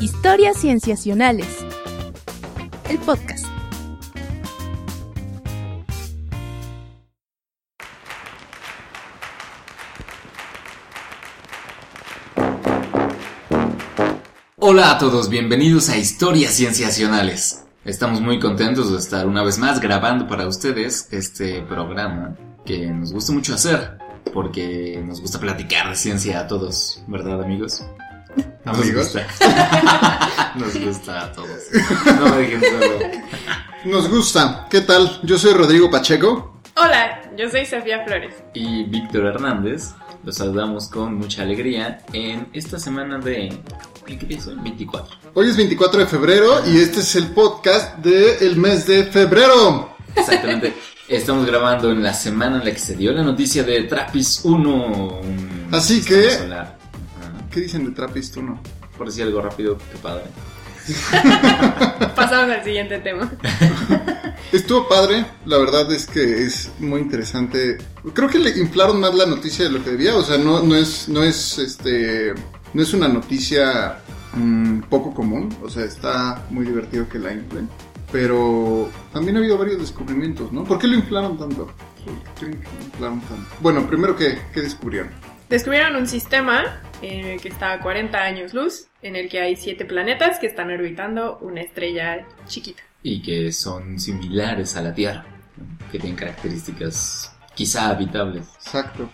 Historias Cienciacionales. El podcast. Hola a todos, bienvenidos a Historias Cienciacionales. Estamos muy contentos de estar una vez más grabando para ustedes este programa que nos gusta mucho hacer, porque nos gusta platicar de ciencia a todos, ¿verdad amigos? Nos ¿Amigos? gusta. Nos gusta a todos. No me dejen solo. Nos gusta. ¿Qué tal? Yo soy Rodrigo Pacheco. Hola, yo soy Sofía Flores. Y Víctor Hernández, los saludamos con mucha alegría en esta semana de... ¿Qué día es hoy? 24. Hoy es 24 de febrero y este es el podcast del mes de febrero. Exactamente. Estamos grabando en la semana en la que se dio la noticia de Trappist 1. un Así que- solar. ¿Qué dicen de Trappist 1? Por decir algo rápido, qué padre. Pasamos al siguiente tema. Estuvo padre, la verdad es que es muy interesante. Creo que le inflaron más la noticia de lo que debía, o sea, no, no es, no es este, no es una noticia mm, poco común, o sea, está muy divertido que la inflen. Pero también ha habido varios descubrimientos, ¿no? ¿Por qué lo inflaron tanto? ¿Por qué lo inflaron tanto? Bueno, primero, ¿qué, qué descubrieron? Descubrieron un sistema eh, que está a 40 años luz, en el que hay 7 planetas que están orbitando una estrella chiquita. Y que son similares a la Tierra. Que tienen características quizá habitables. Exacto.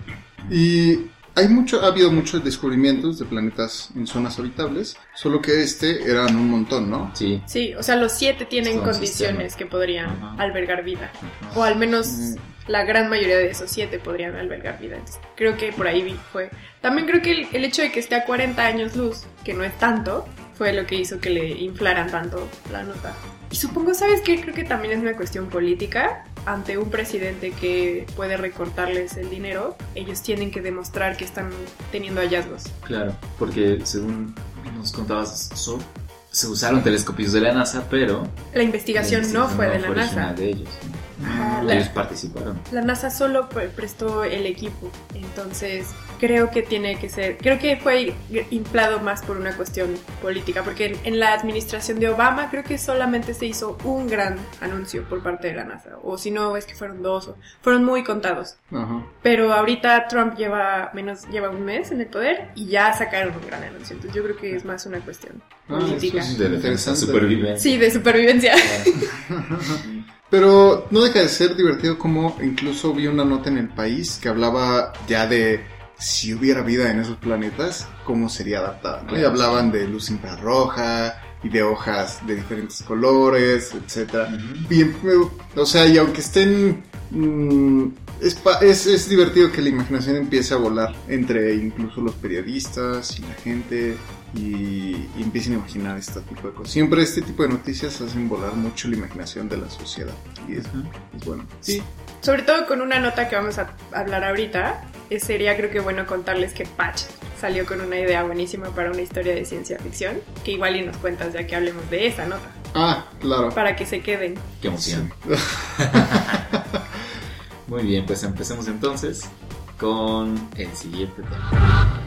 Y hay mucho, ha habido muchos descubrimientos de planetas en zonas habitables, solo que este eran un montón, ¿no? Sí. Sí, o sea, los 7 tienen Son condiciones sistema. que podrían Ajá. albergar vida. O al menos. La gran mayoría de esos 7 podrían albergar vida. Entonces, creo que por ahí fue. También creo que el, el hecho de que esté a 40 años luz, que no es tanto, fue lo que hizo que le inflaran tanto la nota. Y supongo, ¿sabes qué? Creo que también es una cuestión política. Ante un presidente que puede recortarles el dinero, ellos tienen que demostrar que están teniendo hallazgos. Claro, porque según nos contabas, so- se usaron telescopios de la NASA, pero... La investigación no fue de la NASA. de ellos. ¿no? Ellos participaron. La NASA solo pre- prestó el equipo, entonces creo que tiene que ser, creo que fue inflado más por una cuestión política, porque en, en la administración de Obama creo que solamente se hizo un gran anuncio por parte de la NASA, o si no es que fueron dos, o fueron muy contados. Ajá. Pero ahorita Trump lleva menos, lleva un mes en el poder y ya sacaron un gran anuncio, entonces yo creo que es más una cuestión Ah, política. eso es- De defensa, supervivencia. Sí, de supervivencia. Pero no deja de ser divertido como incluso vi una nota en el país que hablaba ya de si hubiera vida en esos planetas, cómo sería adaptada. ¿no? Y hablaban de luz infrarroja y de hojas de diferentes colores. Ujú. Bien, o sea, y aunque estén... mm, es, es, es divertido que la imaginación empiece a volar entre incluso los periodistas y la gente y, y empiecen a imaginar este tipo de cosas. Siempre este tipo de noticias hacen volar mucho la imaginación de la sociedad y es bueno. Sí, Sobre todo con una nota que vamos a hablar ahorita, eh, sería creo que bueno contarles que Patch salió con una idea buenísima para una historia de ciencia ficción, que igual y nos cuentas ya que hablemos de esa nota, Ah, claro. para que se queden. qué emoción. Muy bien, pues empecemos entonces con el siguiente tema.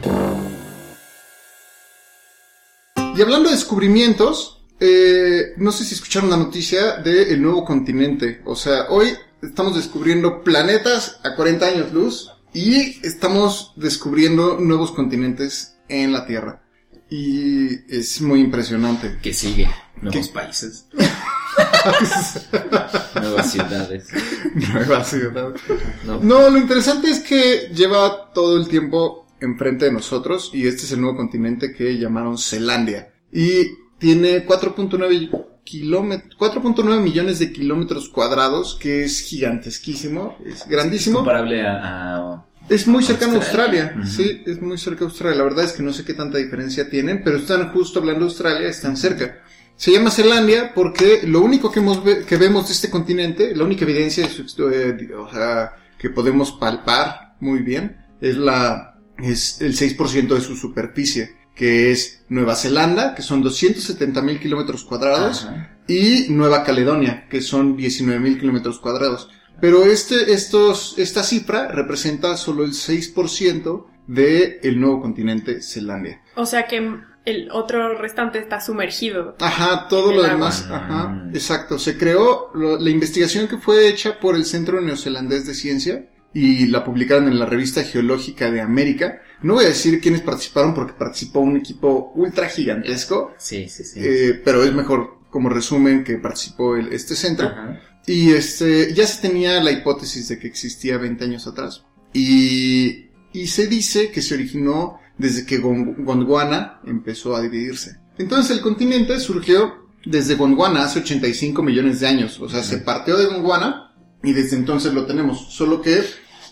Y hablando de descubrimientos, eh, no sé si escucharon la noticia del nuevo continente. O sea, hoy estamos descubriendo planetas a 40 años luz y estamos descubriendo nuevos continentes en la Tierra. Y es muy impresionante. ¿Qué sigue? Nuevos ¿Qué? países. Nuevas ciudades. Nueva ciudad. No. No, lo interesante es que lleva todo el tiempo enfrente de nosotros y este es el nuevo continente que llamaron Zelandia. Y tiene 4.9 kilómetros, 4.9 millones de kilómetros cuadrados, que es gigantesquísimo, es Es grandísimo. comparable a, a- Es muy cercano a Australia. Sí, es muy cerca a Australia. La verdad es que no sé qué tanta diferencia tienen, pero están justo hablando de Australia, están cerca. Se llama Zelandia porque lo único que, hemos ve- que vemos de este continente, la única evidencia de su, eh, o sea, que podemos palpar muy bien, es la, es el 6% de su superficie, que es Nueva Zelanda, que son 270 mil kilómetros cuadrados, y Nueva Caledonia, que son 19.000 kilómetros cuadrados. Pero este, estos, esta cifra representa solo el 6% del nuevo continente Zelandia. O sea que el otro restante está sumergido. Ajá, todo El lo agua. demás. Ajá, Mm. exacto. Se creó lo- la investigación que fue hecha por el Centro Neozelandés de Ciencia y la publicaron en la revista Geológica de América. No voy a decir quiénes participaron porque participó un equipo ultra gigantesco, Sí, sí, sí. eh, pero es mejor como resumen que participó el- este centro. Ajá. Y este, ya se tenía la hipótesis de que existía 20 años atrás. Y, y se dice que se originó desde que Gon- Gondwana empezó a dividirse. Entonces el continente surgió desde Gondwana hace 85 millones de años. O sea, se partió de Gondwana y desde entonces lo tenemos. Solo que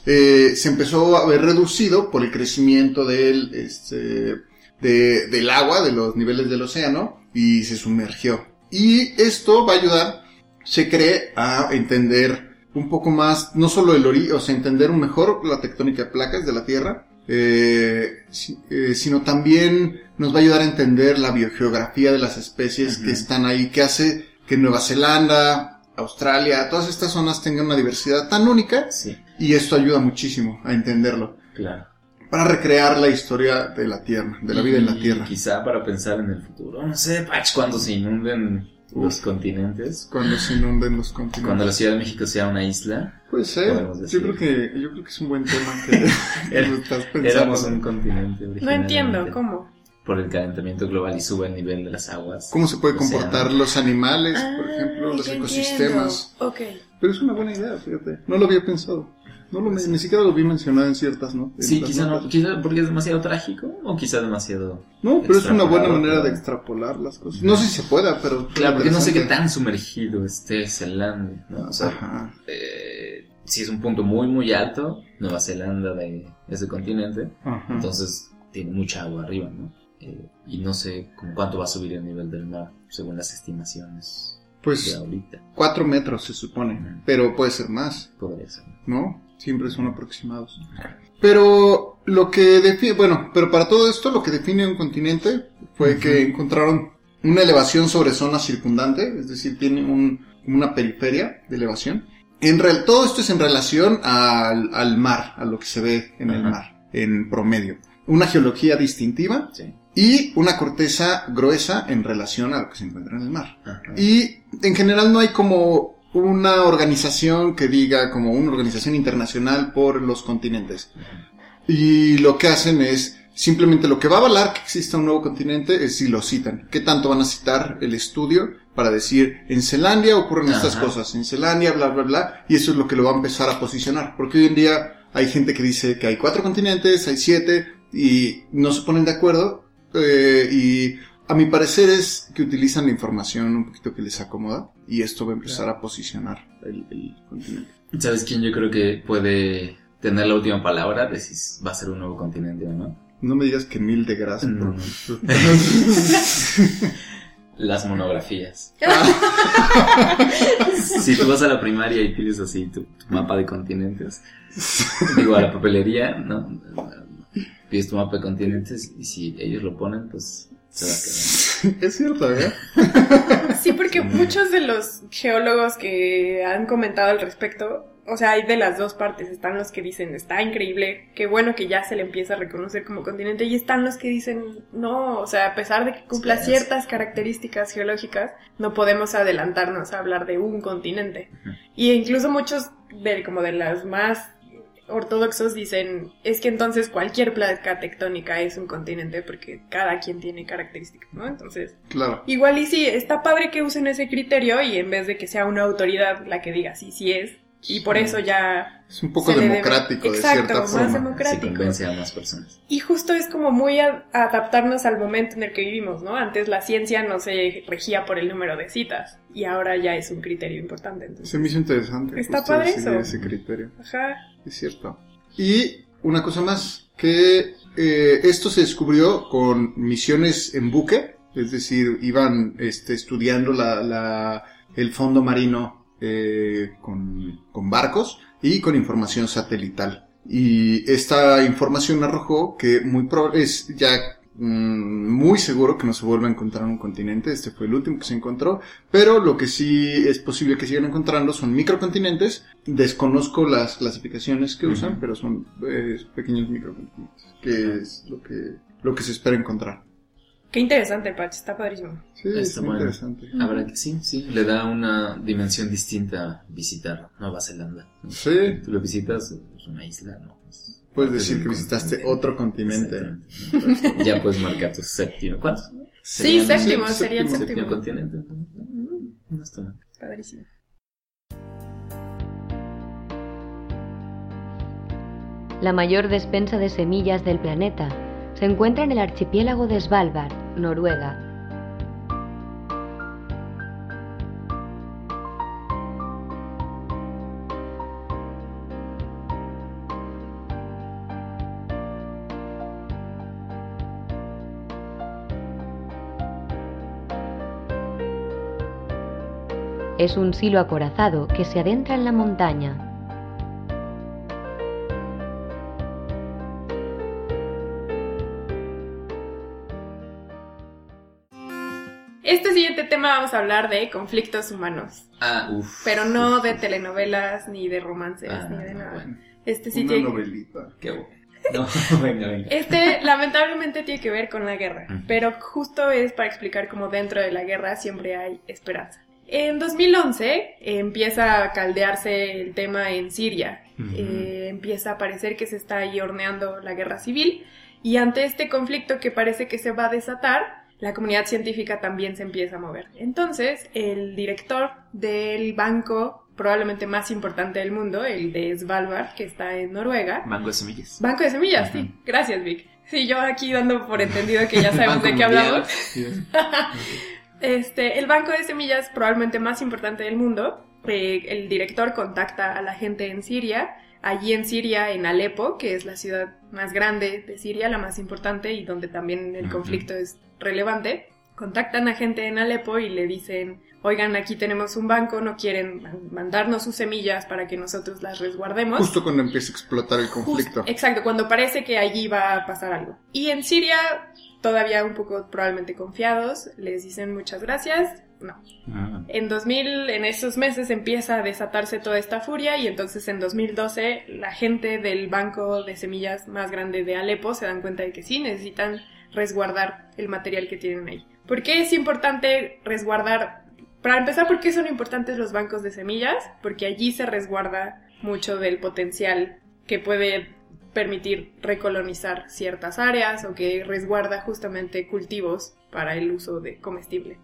eh, se empezó a ver reducido por el crecimiento del, este, de- del agua, de los niveles del océano, y se sumergió. Y esto va a ayudar se cree a entender un poco más, no solo el origen, o sea, entender mejor la tectónica de placas de la Tierra, eh, eh, sino también nos va a ayudar a entender la biogeografía de las especies que están ahí, que hace que Nueva Zelanda, Australia, todas estas zonas tengan una diversidad tan única, Sí, y esto ayuda muchísimo a entenderlo, claro. para recrear la historia de la Tierra, de la vida en la Tierra. Quizá para pensar en el futuro. No sé, Patch, cuando se inunden los continentes. Cuando se inunden los continentes. Cuando la Ciudad de México sea una isla, Puede ser. Yo creo que yo creo que es un buen tema que, que estás pensando. éramos un continente No entiendo cómo. Por el calentamiento global y sube el nivel de las aguas. ¿Cómo se puede comportar los animales, por Ah, ejemplo, los ecosistemas? entiendo. Ok. Pero es una buena idea, fíjate. No lo había pensado. No lo, ni siquiera lo vi mencionado en ciertas, ¿no? En Sí, quizá no, quizá porque es demasiado trágico o quizá demasiado... No, pero es una buena manera de extrapolar las cosas. No sé si se pueda, pero... Claro, porque no sé qué tan sumergido esté Zelanda, ¿no? O sea, Ajá. eh, si es un punto muy, muy alto, Nueva Zelanda de ese continente, Ajá. entonces tiene mucha agua arriba, ¿no? Eh, y no sé con cuánto va a subir el nivel del mar, según las estimaciones de Pues ahorita. cuatro metros se supone, pero puede ser más. Podría ser. ¿no? Siempre son aproximados. Pero lo que define, bueno, pero para todo esto lo que define un continente fue que encontraron una elevación sobre zona circundante, es decir, tiene un, una periferia de elevación. En real, todo esto es en relación al, al mar, a lo que se ve en el mar, en promedio. Una geología distintiva Sí. Y una corteza gruesa en relación a lo que se encuentra en el mar. Ajá. Y en general no hay como una organización que diga como una organización internacional por los continentes. Y lo que hacen es simplemente lo que va a avalar que exista un nuevo continente es si lo citan. ¿Qué tanto van a citar el estudio para decir en Zelandia ocurren estas Ajá. cosas, en Zelandia bla bla bla y eso es lo que lo va a empezar a posicionar, porque hoy en día hay gente que dice que hay cuatro continentes, hay siete y no se ponen de acuerdo eh, y a mi parecer es que utilizan la información un poquito que les acomoda y esto va a empezar a posicionar el, el continente. ¿Sabes quién yo creo que puede tener la última palabra de si va a ser un nuevo continente o no? No me digas que mil de grasa. No, no. Las monografías. si tú vas a la primaria y pides así tu, tu mapa de continentes, digo a la papelería, ¿no? Pides tu mapa de continentes y si ellos lo ponen, pues se va a quedar. es cierto, ¿eh? Sí, porque Sí. muchos de los geólogos que han comentado al respecto, o sea, hay de las dos partes. Están los que dicen, está increíble, qué bueno que ya se le empieza a reconocer como continente, y están los que dicen, no, o sea, a pesar de que cumpla Sí, ciertas características geológicas, no podemos adelantarnos a hablar de un continente. Y incluso muchos de, como de las más ortodoxos dicen, es que entonces cualquier placa tectónica es un continente porque cada quien tiene características, ¿no? Entonces, Claro. Igual y sí, está padre que usen ese criterio y en vez de que sea una autoridad la que diga sí, sí es. Y por Sí. eso ya... Es un poco se debe- democrático de Exacto, cierta más forma. democrático. Convence a más personas. Y justo es como muy a- adaptarnos al momento en el que vivimos, ¿no? Antes la ciencia no se regía por el número de citas y ahora ya es un criterio importante. Entonces, Se me hizo interesante. Está padre eso. ese criterio. ajá. Es cierto. Y una cosa más, que eh, esto se descubrió con misiones en buque, es decir, iban este, estudiando la, la- el fondo marino eh, con, con barcos y con información satelital. Y esta información arrojó que muy pro- es ya muy seguro que no se vuelva a encontrar un continente, este fue el último que se encontró, pero lo que sí es posible que sigan encontrando son microcontinentes, desconozco las clasificaciones que usan, pero son eh, pequeños microcontinentes, que es lo que, lo que se espera encontrar. Qué interesante, Patch, está padrísimo. Sí, es Está muy bueno. interesante. Habrá que sí, sí, le da una dimensión distinta visitar Nueva Zelanda. Sí. Tú lo visitas, es una isla, ¿no? Es Puedes decir que visitaste continente. otro continente. Ya puedes marcar tu séptimo. ¿Cuántos? Sí, séptimo, sí, sería el séptimo. séptimo. continente. No está mal. Padrísimo. La mayor despensa de semillas del planeta se encuentra en el archipiélago de Svalbard, Noruega. Es un silo acorazado que se adentra en la montaña. Este siguiente tema vamos a hablar de conflictos humanos. Ah, uff. Pero no de telenovelas, ni de romances, Ah, ni de nada. bueno. Este sí Una tiene... novelita. Qué bueno. No, venga, venga. Este lamentablemente tiene que ver con la guerra, pero justo es para explicar cómo dentro de la guerra siempre hay esperanza. En 2011 eh, empieza a caldearse el tema en Siria, Ujú. Eh, empieza a parecer que se está ahí horneando la guerra civil y ante este conflicto que parece que se va a desatar, la comunidad científica también se empieza a mover. Entonces, el director del banco probablemente más importante del mundo, el de Svalbard, que está en Noruega, Mango de semillas. Banco de semillas, Ujú. sí. Gracias, Vic. Sí, yo aquí dando por entendido que ya sabemos Banco de qué hablamos. Este, el banco de semillas probablemente más importante del mundo. Eh, el director contacta a la gente en Siria. Allí en Siria, en Alepo, que es la ciudad más grande de Siria, la más importante y donde también el conflicto es relevante, contactan a gente en Alepo y le dicen, oigan, aquí tenemos un banco, no quieren mandarnos sus semillas para que nosotros las resguardemos. Justo cuando empieza a explotar el Just- conflicto. exacto, cuando parece que allí va a pasar algo. Y en Siria, todavía un poco probablemente confiados, les dicen muchas gracias. No. Ah, En 2000, en esos meses empieza a desatarse toda esta furia y entonces en 2012 la gente del banco de semillas más grande de Alepo se dan cuenta de que sí, necesitan resguardar el material que tienen ahí. ¿Por qué es importante resguardar? Para empezar, ¿por qué son importantes los bancos de semillas? Porque allí se resguarda mucho del potencial que puede permitir recolonizar ciertas áreas o que resguarda justamente cultivos para el uso de comestible.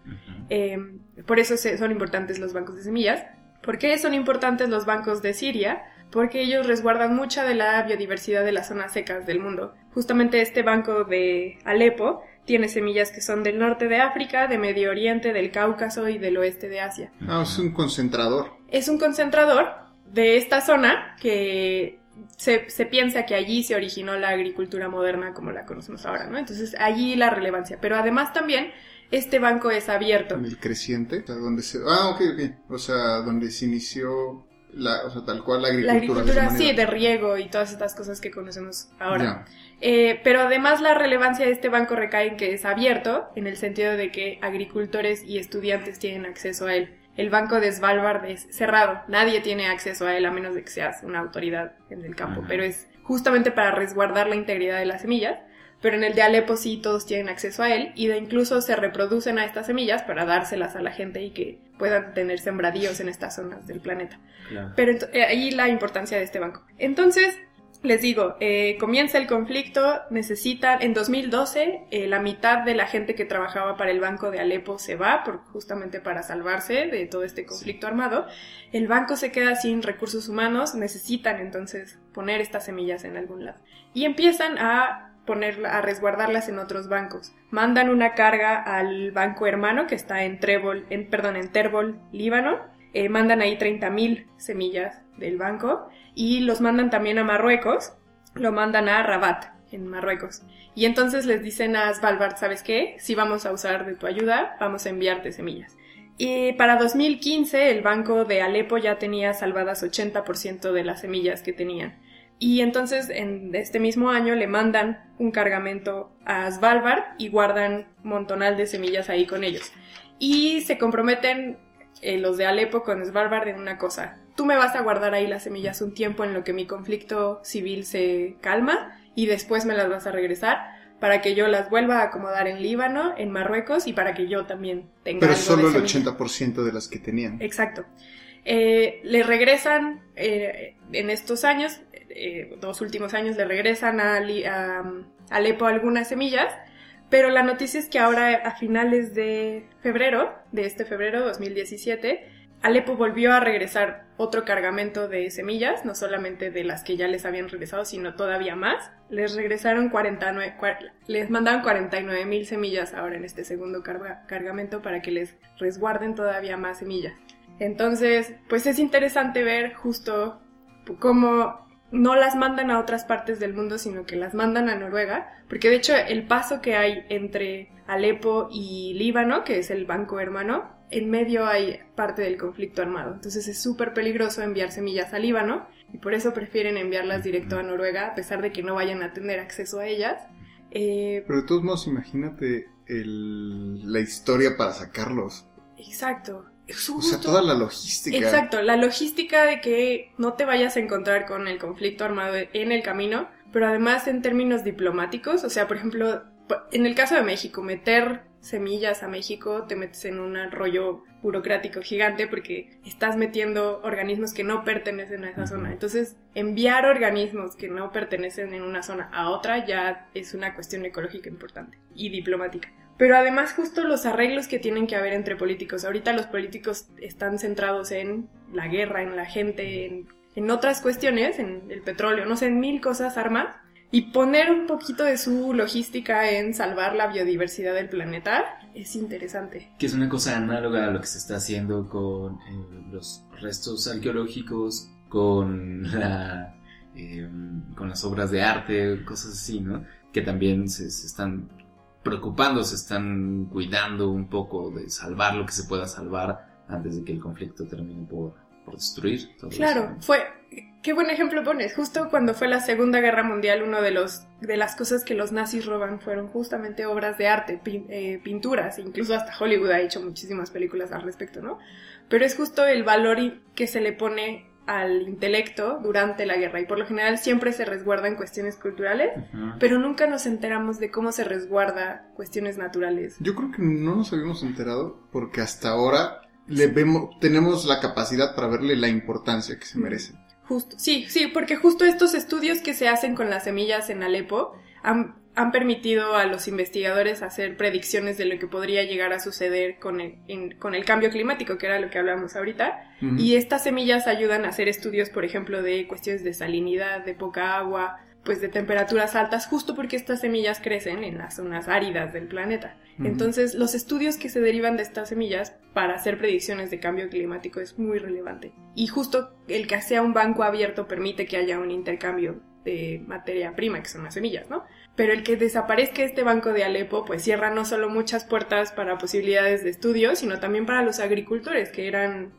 Eh, por eso se- son importantes los bancos de semillas. ¿Por qué son importantes los bancos de Siria? Porque ellos resguardan mucha de la biodiversidad de las zonas secas del mundo. Justamente este banco de Alepo tiene semillas que son del norte de África, de Medio Oriente, del Cáucaso y del oeste de Asia. Ah, es un concentrador. Es un concentrador de esta zona que se, se piensa que allí se originó la agricultura moderna como la conocemos ahora, ¿no? Entonces allí la relevancia. Pero además también este banco es abierto. En el creciente. O sea, donde se... Ah, ok, ok. O sea, donde se inició la, o sea, tal cual la La agricultura. agricultura, de esa sí, de riego y todas estas cosas que conocemos ahora. Eh, pero además la relevancia de este banco recae en que es abierto, en el sentido de que agricultores y estudiantes tienen acceso a él. El banco de Svalbard es cerrado, nadie tiene acceso a él a menos de que seas una autoridad en el campo, Ajá. pero es justamente para resguardar la integridad de las semillas. Pero en el de Alepo sí todos tienen acceso a él y de incluso se reproducen a estas semillas para dárselas a la gente y que puedan tener sembradíos en estas zonas del planeta. Claro. Pero eh, ahí la importancia de este banco. Entonces, les digo, eh, comienza el conflicto, necesitan, en 2012, eh, la mitad de la gente que trabajaba para el banco de Alepo se va, por, justamente para salvarse de todo este conflicto armado. El banco se queda sin recursos humanos, necesitan entonces poner estas semillas en algún lado. Y empiezan a ponerla, a resguardarlas en otros bancos. Mandan una carga al banco hermano que está en Trébol, en, perdón, en Terbol, Líbano. Eh, mandan ahí 30.000 semillas del banco y los mandan también a Marruecos, lo mandan a Rabat, en Marruecos. Y entonces les dicen a Svalbard, ¿sabes qué? Si vamos a usar de tu ayuda, vamos a enviarte semillas. Y para 2015 el banco de Alepo ya tenía salvadas 80% de las semillas que tenían. Y entonces en este mismo año le mandan un cargamento a Svalbard y guardan montonal de semillas ahí con ellos. Y se comprometen eh, los de Alepo con Svalbard en una cosa. Tú me vas a guardar ahí las semillas un tiempo en lo que mi conflicto civil se calma y después me las vas a regresar. para que yo las vuelva a acomodar en Líbano, en Marruecos y para que yo también tenga Pero algo solo de el semilla. 80% de las que tenían. Exacto. Eh, le regresan eh, en estos años, eh, dos últimos años, le regresan a, um, Alepo algunas semillas, pero la noticia es que ahora a finales de febrero, de este febrero 2017, Alepo volvió a regresar otro cargamento de semillas, no solamente de las que ya les habían regresado, sino todavía más. Les regresaron 49, cua- les mandaron 49 mil semillas ahora en este segundo carga- cargamento para que les resguarden todavía más semillas. Entonces, pues es interesante ver justo cómo no las mandan a otras partes del mundo, sino que las mandan a Noruega, porque de hecho el paso que hay entre Alepo y Líbano, que es el banco hermano, en medio hay parte del conflicto armado. Entonces es súper peligroso enviar semillas a Líbano y por eso prefieren enviarlas directo a Noruega, a pesar de que no vayan a tener acceso a ellas. Eh, Pero de todos modos, imagínate el- la historia para sacarlos. exacto. O sea, toda la logística. Exacto, la logística de que no te vayas a encontrar con el conflicto armado en el camino, pero además en términos diplomáticos, o sea, por ejemplo, en el caso de México, meter semillas a México te metes en un rollo burocrático gigante porque estás metiendo organismos que no pertenecen a esa zona. Entonces, enviar organismos que no pertenecen en una zona a otra ya es una cuestión ecológica importante y diplomática. Pero además justo los arreglos que tienen que haber entre políticos. Ahorita los políticos están centrados en la guerra, en la gente, en, en otras cuestiones, en el petróleo, no sé, en mil cosas, armas. Y poner un poquito de su logística en salvar la biodiversidad del planeta es interesante. Que es una cosa análoga a lo que se está haciendo con eh, los restos arqueológicos, con la eh, con las obras de arte, cosas así, ¿no? Que también se, se están preocupando, se están cuidando un poco de salvar lo que se pueda salvar antes de que el conflicto termine por, por destruir todo Claro, fue qué buen ejemplo pones. Justo cuando fue la Segunda Guerra Mundial, uno de los de las cosas que los nazis roban fueron justamente obras de arte, eh, pinturas, incluso hasta Hollywood ha hecho muchísimas películas al respecto, ¿no? Pero es justo el valor que se le pone al intelecto durante la guerra y por lo general siempre se resguarda en cuestiones culturales, pero nunca nos enteramos de cómo se resguarda cuestiones naturales. Yo creo que no nos habíamos enterado porque hasta ahora le vemos, tenemos la capacidad para verle la importancia que se merece. Justo, sí, sí, porque justo estos estudios que se hacen con las semillas en Alepo han, han permitido a los investigadores hacer predicciones de lo que podría llegar a suceder con el, en- con el cambio climático, que era lo que hablábamos ahorita. Ujú. Y estas semillas ayudan a hacer estudios, por ejemplo, de cuestiones de salinidad, de poca agua, pues de temperaturas altas, justo porque estas semillas crecen en las zonas áridas del planeta. Ujú. Entonces, los estudios que se derivan de estas semillas para hacer predicciones de cambio climático es muy relevante. Y justo el que sea un banco abierto permite que haya un intercambio de materia prima, que son las semillas, ¿no? Pero el que desaparezca este banco de Alepo, pues cierra no solo muchas puertas para posibilidades de estudio, sino también para los agricultores, que eran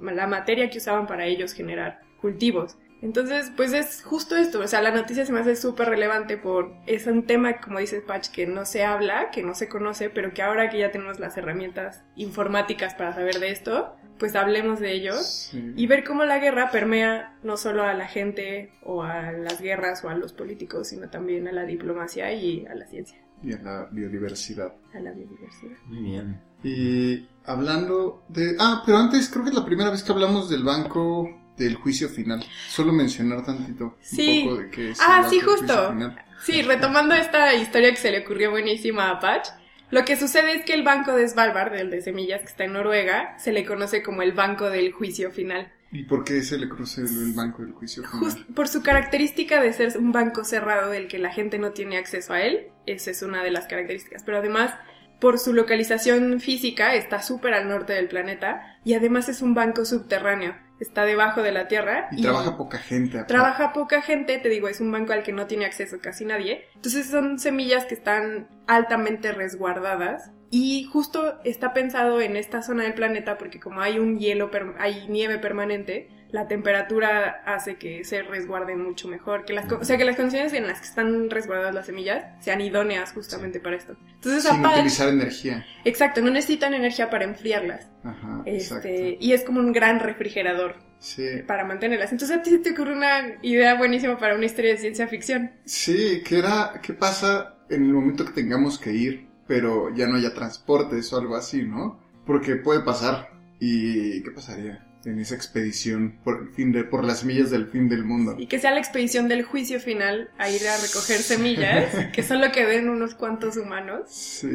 la materia que usaban para ellos generar cultivos. Entonces, pues es justo esto, o sea, la noticia se me hace súper relevante por, es un tema, como dice Patch, que no se habla, que no se conoce, pero que ahora que ya tenemos las herramientas informáticas para saber de esto, pues hablemos de ello Sí. y ver cómo la guerra permea no solo a la gente o a las guerras o a los políticos, sino también a la diplomacia y a la ciencia, Y a la biodiversidad. a la biodiversidad. Muy bien. Y hablando de... Ah, pero antes creo que es la primera vez que hablamos del banco del juicio final. Solo mencionar tantito Sí. un poco de qué es. Ah, el sí, banco del juicio justo. final. Sí, retomando esta historia que se le ocurrió buenísima a Patch, lo que sucede es que el banco de Svalbard, el de semillas que está en Noruega, se le conoce como el banco del juicio final. ¿Y por qué se le conoce el, el banco del juicio final? Just por su característica de ser un banco cerrado del que la gente no tiene acceso a él, esa es una de las características, pero además por su localización física está súper al norte del planeta y además es un banco subterráneo, está debajo de la tierra Y trabaja poca gente. aparte. Trabaja poca gente, te digo, es un banco al que no tiene acceso casi nadie. Entonces son semillas que están altamente resguardadas y justo está pensado en esta zona del planeta porque como hay un hielo, hay nieve permanente, la temperatura hace que se resguarden mucho mejor, que las, o sea, que las condiciones en las que están resguardadas las semillas sean idóneas justamente para esto. Entonces, Sin aparte- utilizar energía. exacto, no necesitan energía para enfriarlas. Ajá, Este, y es como un gran refrigerador Sí. para mantenerlas. Entonces a ti se te ocurre una idea buenísima para una historia de ciencia ficción. Sí, que era, ¿qué pasa en el momento que tengamos que ir, pero ya no haya transportes o algo así, ¿no? Porque puede pasar. ¿Y qué pasaría en esa expedición por, el fin de, por las semillas del fin del mundo? Y que sea la expedición del juicio final a ir a recoger semillas, que solo queden unos cuantos humanos. Sí,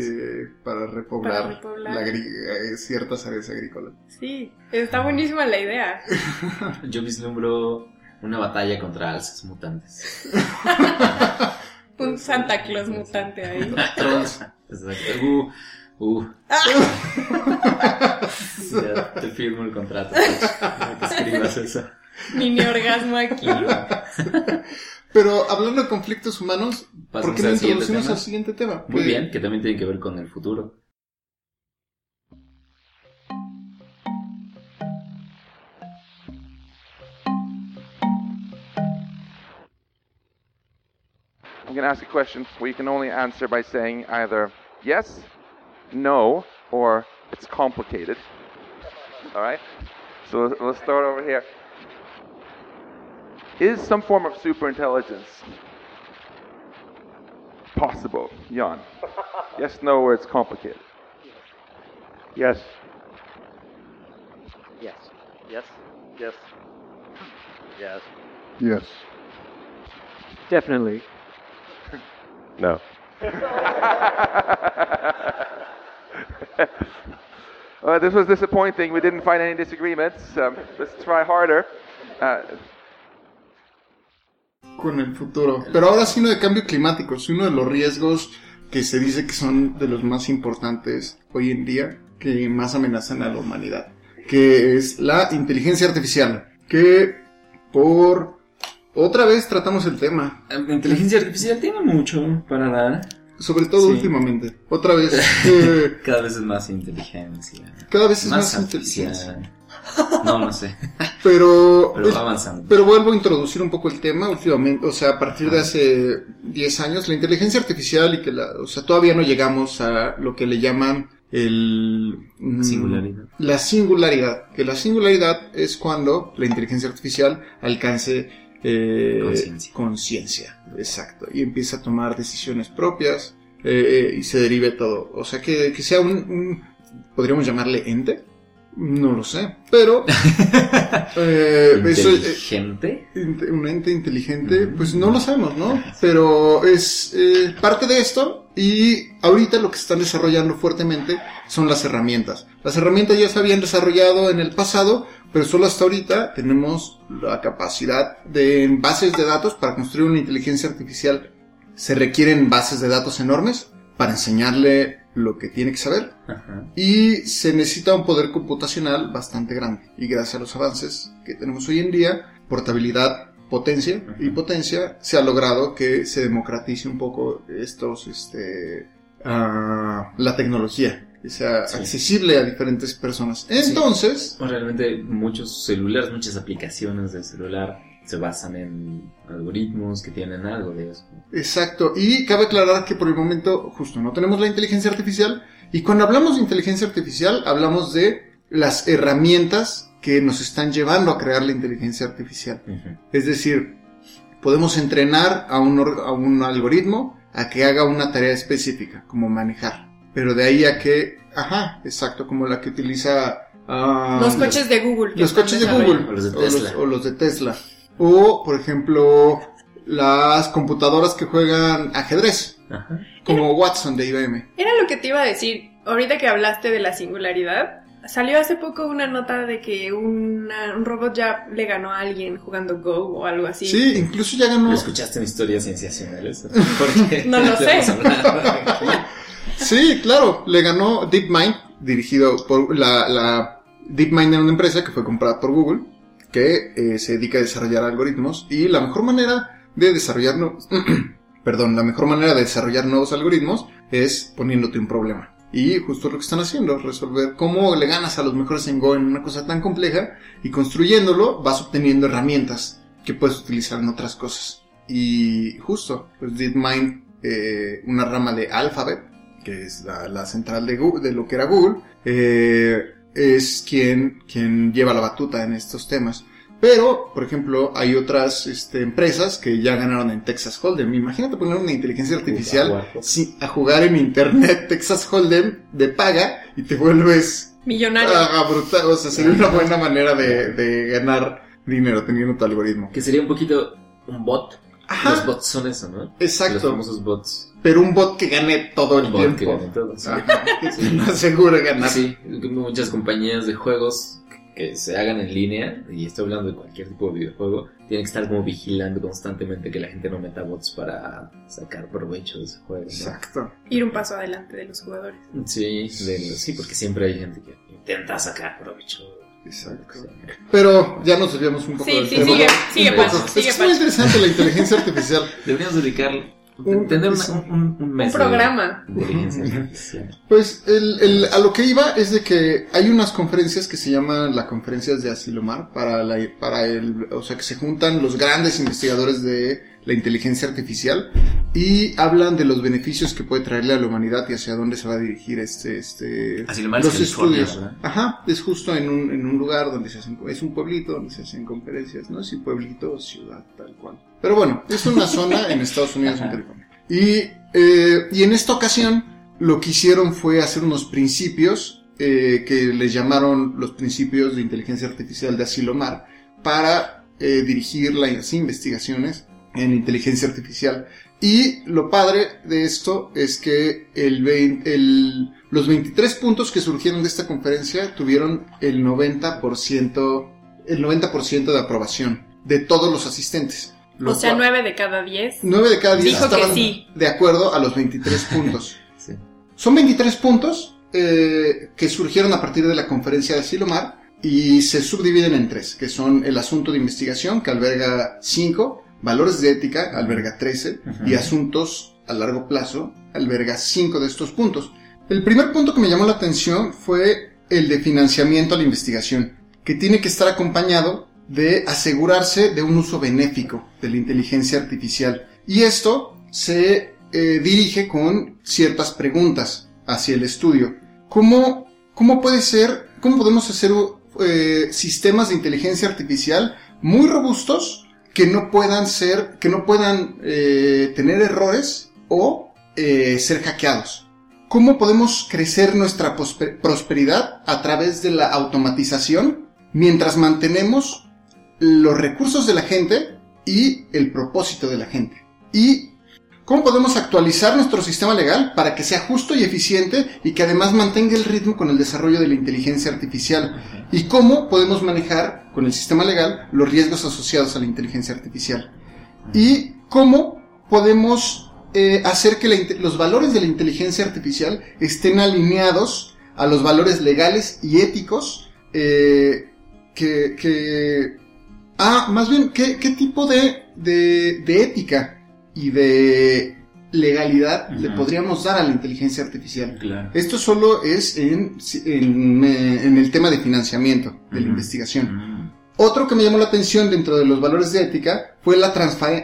para repoblar, Para repoblar. la agri- eh, ciertas áreas agrícolas. Sí, está buenísima la idea. Yo vislumbro una batalla contra alces mutantes. Un Santa Claus mutante ahí. Exacto. Uh, uh. Ya te firmo el contrato. para que escribas eso. Mini orgasmo aquí. Pero hablando de conflictos humanos, ¿por qué no introducimos tema. al siguiente tema? Muy Que- bien, que también tiene que ver con el futuro. I'm going to ask a question where you can only answer by saying either yes, no, or it's complicated. All right? So let's, let's start over here. Is some form of superintelligence possible, Jan? yes, no, or it's complicated. Yes. Yes. Yes. Yes. Yes. Yes. Definitely. No. Uh, this was disappointing. We didn't find any disagreements. Um, let's try harder. Uh, con el futuro. Pero ahora sí uno de cambio climático, es uno de los riesgos que se dice que son de los más importantes hoy en día, que más amenazan a la humanidad, que es la inteligencia artificial, que por otra vez tratamos el tema, La inteligencia artificial tiene mucho para dar. Sobre todo Sí. últimamente, otra vez, eh, Cada vez es más inteligencia. cada vez es más, Más inteligencia. No, no sé. pero, Pero va avanzando. Pero vuelvo a introducir un poco el tema últimamente, o sea, a partir de hace 10 años, la inteligencia artificial y que la, o sea, todavía no llegamos a lo que le llaman el... mm, Singularidad. La singularidad, que la singularidad es cuando la inteligencia artificial alcance eh, Conciencia. exacto, y empieza a tomar decisiones propias eh, y se derive todo, o sea, que, que sea un, un- podríamos llamarle ente, no lo sé, pero... eh, eh, Inteligente. inte- un ente inteligente, pues no lo sabemos, ¿no? Pero es eh, parte de esto y ahorita lo que están desarrollando fuertemente son las herramientas. Las herramientas ya se habían desarrollado en el pasado, pero solo hasta ahorita tenemos la capacidad de en bases de datos para construir una inteligencia artificial. Se requieren bases de datos enormes para enseñarle lo que tiene que saber Ajá. y se necesita un poder computacional bastante grande. Y gracias a los avances que tenemos hoy en día, portabilidad, potencia y potencia, se ha logrado que se democratice un poco estos, este, ah, la tecnología, que sea Sí. accesible a diferentes personas. Entonces, Pues realmente muchos celulares, muchas aplicaciones de celular se basan en algoritmos que tienen algo de eso. Exacto, y cabe aclarar que por el momento justo no tenemos la inteligencia artificial y cuando hablamos de inteligencia artificial hablamos de las herramientas que nos están llevando a crear la inteligencia artificial. Es decir, podemos entrenar a un, or- a un algoritmo a que haga una tarea específica, como manejar. Pero de ahí a que, ajá, exacto, como la que utiliza... ah, Los coches de Google. los coches de. Google O los de o los, Tesla. o los de Tesla. O, por ejemplo, las computadoras que juegan ajedrez, Ajá. como Watson de IBM. Era lo que te iba a decir. Ahorita que hablaste de la singularidad, salió hace poco una nota de que una- un robot ya le ganó a alguien jugando Go o algo así. Sí, incluso ya ganó. ¿Lo escuchaste en historias sensacionales? No lo sé. Sí, claro, le ganó DeepMind, dirigido por la, la DeepMind era una empresa que fue comprada por Google, que eh, se dedica a desarrollar algoritmos y la mejor manera de desarrollar nuevos, perdón, la mejor manera de desarrollar nuevos algoritmos es poniéndote un problema. Y justo lo que están haciendo, resolver cómo le ganas a los mejores en Go en una cosa tan compleja y construyéndolo vas obteniendo herramientas que puedes utilizar en otras cosas. Y justo, pues DeepMind, eh, una rama de Alphabet, que es la, central de, Google, de lo que era Google, eh, es quien, quien lleva la batuta en estos temas. Pero, por ejemplo, hay otras este, empresas que ya ganaron en Texas Hold'em. Imagínate poner una inteligencia artificial a jugar en internet Texas Hold'em de paga y te vuelves Millonario. ah, brutal. O sea, sería una buena manera de, de ganar dinero teniendo tu algoritmo. Que sería un poquito un bot. Ajá. Los bots son eso, ¿no? Los Exacto. famosos bots. Pero un bot que gane todo el Un bot tiempo. que gane todo, sí. Ajá, que asegura ganar. Sí, muchas compañías de juegos que se hagan en línea, y estoy hablando de cualquier tipo de videojuego, tienen que estar como vigilando constantemente que la gente no meta bots para sacar provecho de ese juego. ¿no? Exacto. Ir un paso adelante de los jugadores. Sí, de- sí, porque siempre hay gente que intenta sacar provecho. Exacto. Pero ya nos desviamos un poco Sí, del sí, tema. sigue, sigue. Pacho, sigue, es muy interesante la inteligencia artificial. Deberíamos dedicar, Un- tener una- un, un, un mes Un programa. de. Pues el, el- a lo que iba es de que hay unas conferencias que se llaman las conferencias de Asilomar para la, para el, o sea que se juntan los grandes investigadores de la inteligencia artificial y hablan de los beneficios que puede traerle a la humanidad y hacia dónde se va a dirigir este, este, Asilomar los estudios. ¿verdad? Ajá, es justo en un, en un lugar donde se hacen, es un pueblito donde se hacen conferencias, no es si pueblito o ciudad, tal cual. Pero bueno, es una zona en Estados Unidos, en. California. Y, eh, y en esta ocasión lo que hicieron fue hacer unos principios eh, que les llamaron los principios de inteligencia artificial de Asilomar para eh, dirigir las investigaciones en inteligencia artificial. Y lo padre de esto es que el, vein- el- los 23 puntos que surgieron de esta conferencia tuvieron el 90%, el 90% de aprobación de todos los asistentes. O sea, cual- nueve de cada diez. 9 de cada 10 Dijo que estaban sí. de acuerdo a los 23 puntos. Sí. Son 23 puntos eh, que surgieron a partir de la conferencia de Silomar y se subdividen en tres, que son el asunto de investigación, que alberga 5, valores de ética, alberga 13, y asuntos a largo plazo, alberga 5 de estos puntos. El primer punto que me llamó la atención fue el de financiamiento a la investigación, que tiene que estar acompañado de asegurarse de un uso benéfico de la inteligencia artificial. Y esto se eh, dirige con ciertas preguntas hacia el estudio. ¿Cómo, cómo puede ser, cómo podemos hacer eh, sistemas de inteligencia artificial muy robustos que no puedan ser, que no puedan eh, tener errores o ser hackeados? ¿Cómo podemos crecer nuestra prospe- prosperidad a través de la automatización mientras mantenemos los recursos de la gente y el propósito de la gente? ¿Y cómo podemos actualizar nuestro sistema legal para que sea justo y eficiente y que además mantenga el ritmo con el desarrollo de la inteligencia artificial? ¿Y cómo podemos manejar con el sistema legal los riesgos asociados a la inteligencia artificial? ¿Y cómo podemos eh, hacer que la los valores de la inteligencia artificial estén alineados a los valores legales y éticos eh, que, que... Ah, más bien, ¿qué, qué tipo de, de, de ética y de legalidad le podríamos dar a la inteligencia artificial? Claro. Esto solo es en, en, eh, en el tema de financiamiento de la investigación. Otro que me llamó la atención dentro de los valores de ética fue la,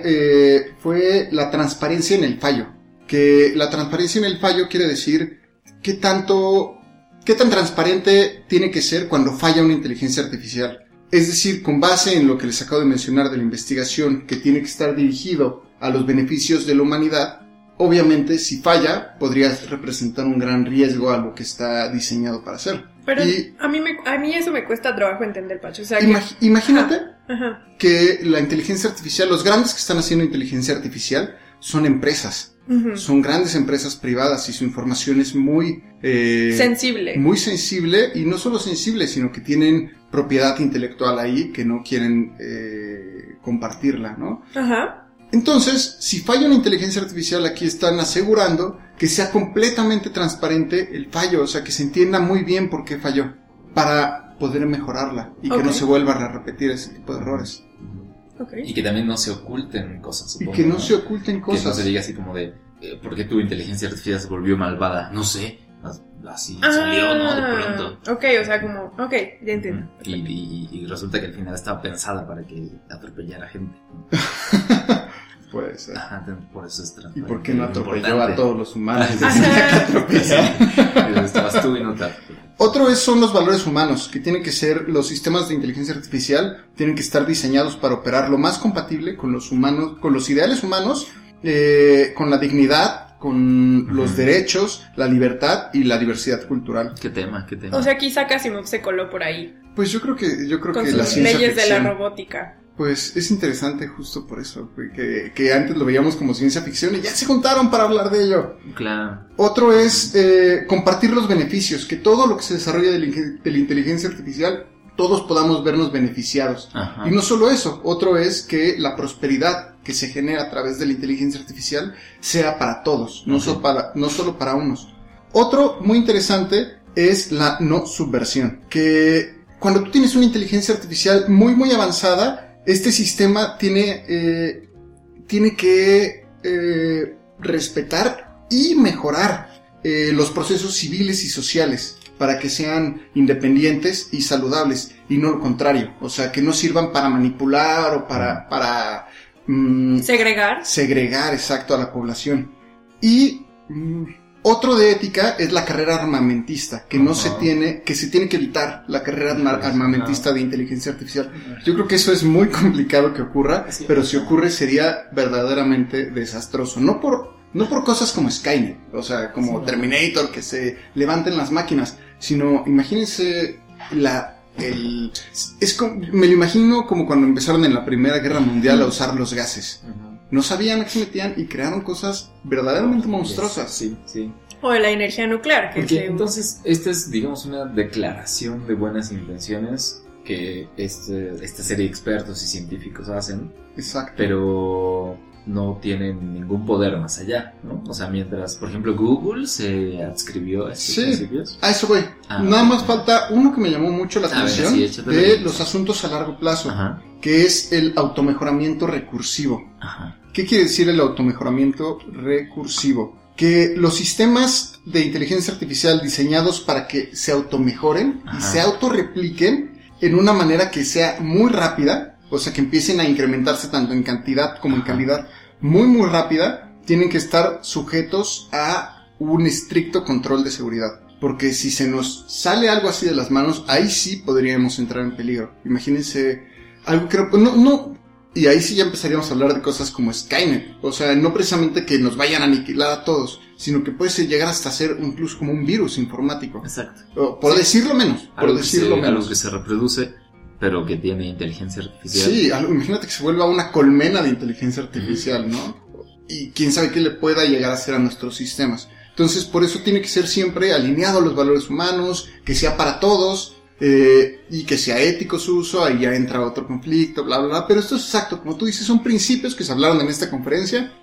eh, fue la transparencia en el fallo. Que la transparencia en el fallo quiere decir qué tanto, qué tan transparente tiene que ser cuando falla una inteligencia artificial. Es decir, con base en lo que les acabo de mencionar de la investigación, que tiene que estar dirigido a los beneficios de la humanidad, obviamente si falla podría representar un gran riesgo a lo que está diseñado para hacer. Pero Y- a, mí me, a mí eso me cuesta trabajo entender, Pacho. O sea, que- Imag- imagínate Ajá. que la inteligencia artificial, los grandes que están haciendo inteligencia artificial son empresas, son grandes empresas privadas y su información es muy eh, Sensible. muy sensible y no solo sensible, sino que tienen propiedad intelectual ahí que no quieren eh, compartirla, ¿no? Ajá. Entonces, si falla una inteligencia artificial, aquí están asegurando que sea completamente transparente el fallo, o sea, que se entienda muy bien por qué falló, para poder mejorarla y que no se vuelvan a repetir ese tipo de errores. Ok. Y que también no se oculten cosas. Y supongo, que no se oculten Que no cosas. se diga así como de, eh, ¿por qué tu inteligencia artificial se volvió malvada? No sé, as- así salió, ¿no? De pronto. Ah, Ok, o sea, como. Ok, ya entiendo. Y, y- y resulta que al final estaba pensada para que atropellara gente. Puede ser. Ajá, por eso es ¿Y por qué no atropelló Importante. a todos los humanos? Ah. Estabas tú y no te. Otro es, son los valores humanos, que tienen que ser, los sistemas de inteligencia artificial tienen que estar diseñados para operar lo más compatible con los humanos, con los ideales humanos, eh, con la dignidad, con los derechos, la libertad y la diversidad cultural. ¿Qué tema? ¿Qué tema? O sea, quizá Asimov se coló por ahí. Pues yo creo que, yo creo Con que la sus ciencia leyes de ficción, la robótica. pues es interesante justo por eso, que, que antes lo veíamos como ciencia ficción y ya se juntaron para hablar de ello. claro. Otro es eh, compartir los beneficios, que todo lo que se desarrolla de la, de la inteligencia artificial, todos podamos vernos beneficiados. Ajá. Y no solo eso, otro es que la prosperidad que se genera a través de la inteligencia artificial sea para todos, no, solo, para, no solo para unos. Otro muy interesante es la no subversión, que cuando tú tienes una inteligencia artificial muy muy avanzada, este sistema tiene, eh, tiene que eh, respetar y mejorar eh, los procesos civiles y sociales para que sean independientes y saludables y no lo contrario, o sea, que no sirvan para manipular o para, para mm, Segregar. segregar exacto a la población. Y mm, otro de ética es la carrera armamentista, que no se tiene, que se tiene que evitar la carrera arma- armamentista de inteligencia artificial. Yo creo que eso es muy complicado que ocurra, Sí. pero si ocurre sería verdaderamente desastroso. No por, no por cosas como Skynet, o sea, como Sí. Terminator, que se levanten las máquinas, sino imagínense la, el, es como- me lo imagino como cuando empezaron en la Primera Guerra Mundial a usar los gases. No sabían a qué se metían y crearon cosas verdaderamente monstruosas. Sí, sí. O de la energía nuclear. Que Porque se- entonces, esta es, digamos, una declaración de buenas intenciones que este, esta serie de expertos y científicos hacen, Exacto. pero no tienen ningún poder más allá, ¿no? O sea, mientras, por ejemplo, Google se adscribió a estos Sí. principios. A eso voy. Ah, Nada más falta uno que me llamó mucho la ver, atención sí, de los asuntos a largo plazo, Ajá, que es el automejoramiento recursivo. ajá. ¿Qué quiere decir el automejoramiento recursivo? Que los sistemas de inteligencia artificial diseñados para que se automejoren y se autorrepliquen en una manera que sea muy rápida, o sea, que empiecen a incrementarse tanto en cantidad como en calidad muy, muy rápida, tienen que estar sujetos a un estricto control de seguridad. Porque si se nos sale algo así de las manos, ahí sí podríamos entrar en peligro. Imagínense algo que no, no, y ahí sí ya empezaríamos a hablar de cosas como Skynet. O sea, no precisamente que nos vayan a aniquilar a todos, sino que puede llegar hasta ser incluso como un virus informático. Exacto. O, por decirlo menos, por Algo que, decirlo se, menos. algo que se reproduce, pero que tiene inteligencia artificial. Sí, imagínate que se vuelva una colmena de inteligencia artificial, ¿no? Y quién sabe qué le pueda llegar a hacer a nuestros sistemas. Entonces, por eso tiene que ser siempre alineado a los valores humanos, que sea para todos, eh, y que sea ético su uso, ahí ya entra otro conflicto, bla, bla, bla. Pero esto es exacto, como tú dices, son principios que se hablaron en esta conferencia,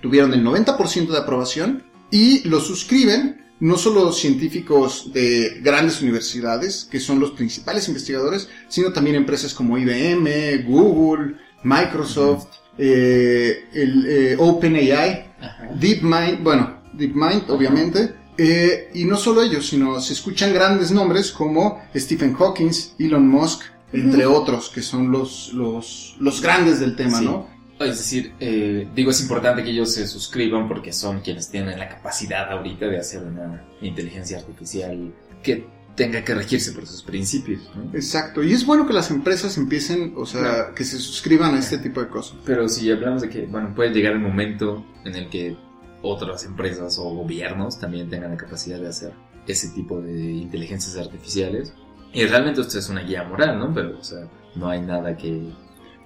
tuvieron el 90% de aprobación, y lo suscriben no solo científicos de grandes universidades, que son los principales investigadores, sino también empresas como IBM, Google, Microsoft, eh, el eh, OpenAI. DeepMind, bueno, DeepMind obviamente, eh, y no solo ellos, sino se escuchan grandes nombres como Stephen Hawking, Elon Musk, entre otros, que son los, los, los grandes del tema, Sí. ¿no? Es decir, eh, digo, es importante que ellos se suscriban porque son quienes tienen la capacidad ahorita de hacer una inteligencia artificial que tenga que regirse por sus principios. ¿no? Exacto, y es bueno que las empresas empiecen, o sea, que se suscriban a este tipo de cosas. Pero si hablamos de que, bueno, puede llegar el momento en el que otras empresas o gobiernos también tengan la capacidad de hacer ese tipo de inteligencias artificiales. Y realmente esto es una guía moral, ¿no? Pero, o sea, no hay nada que...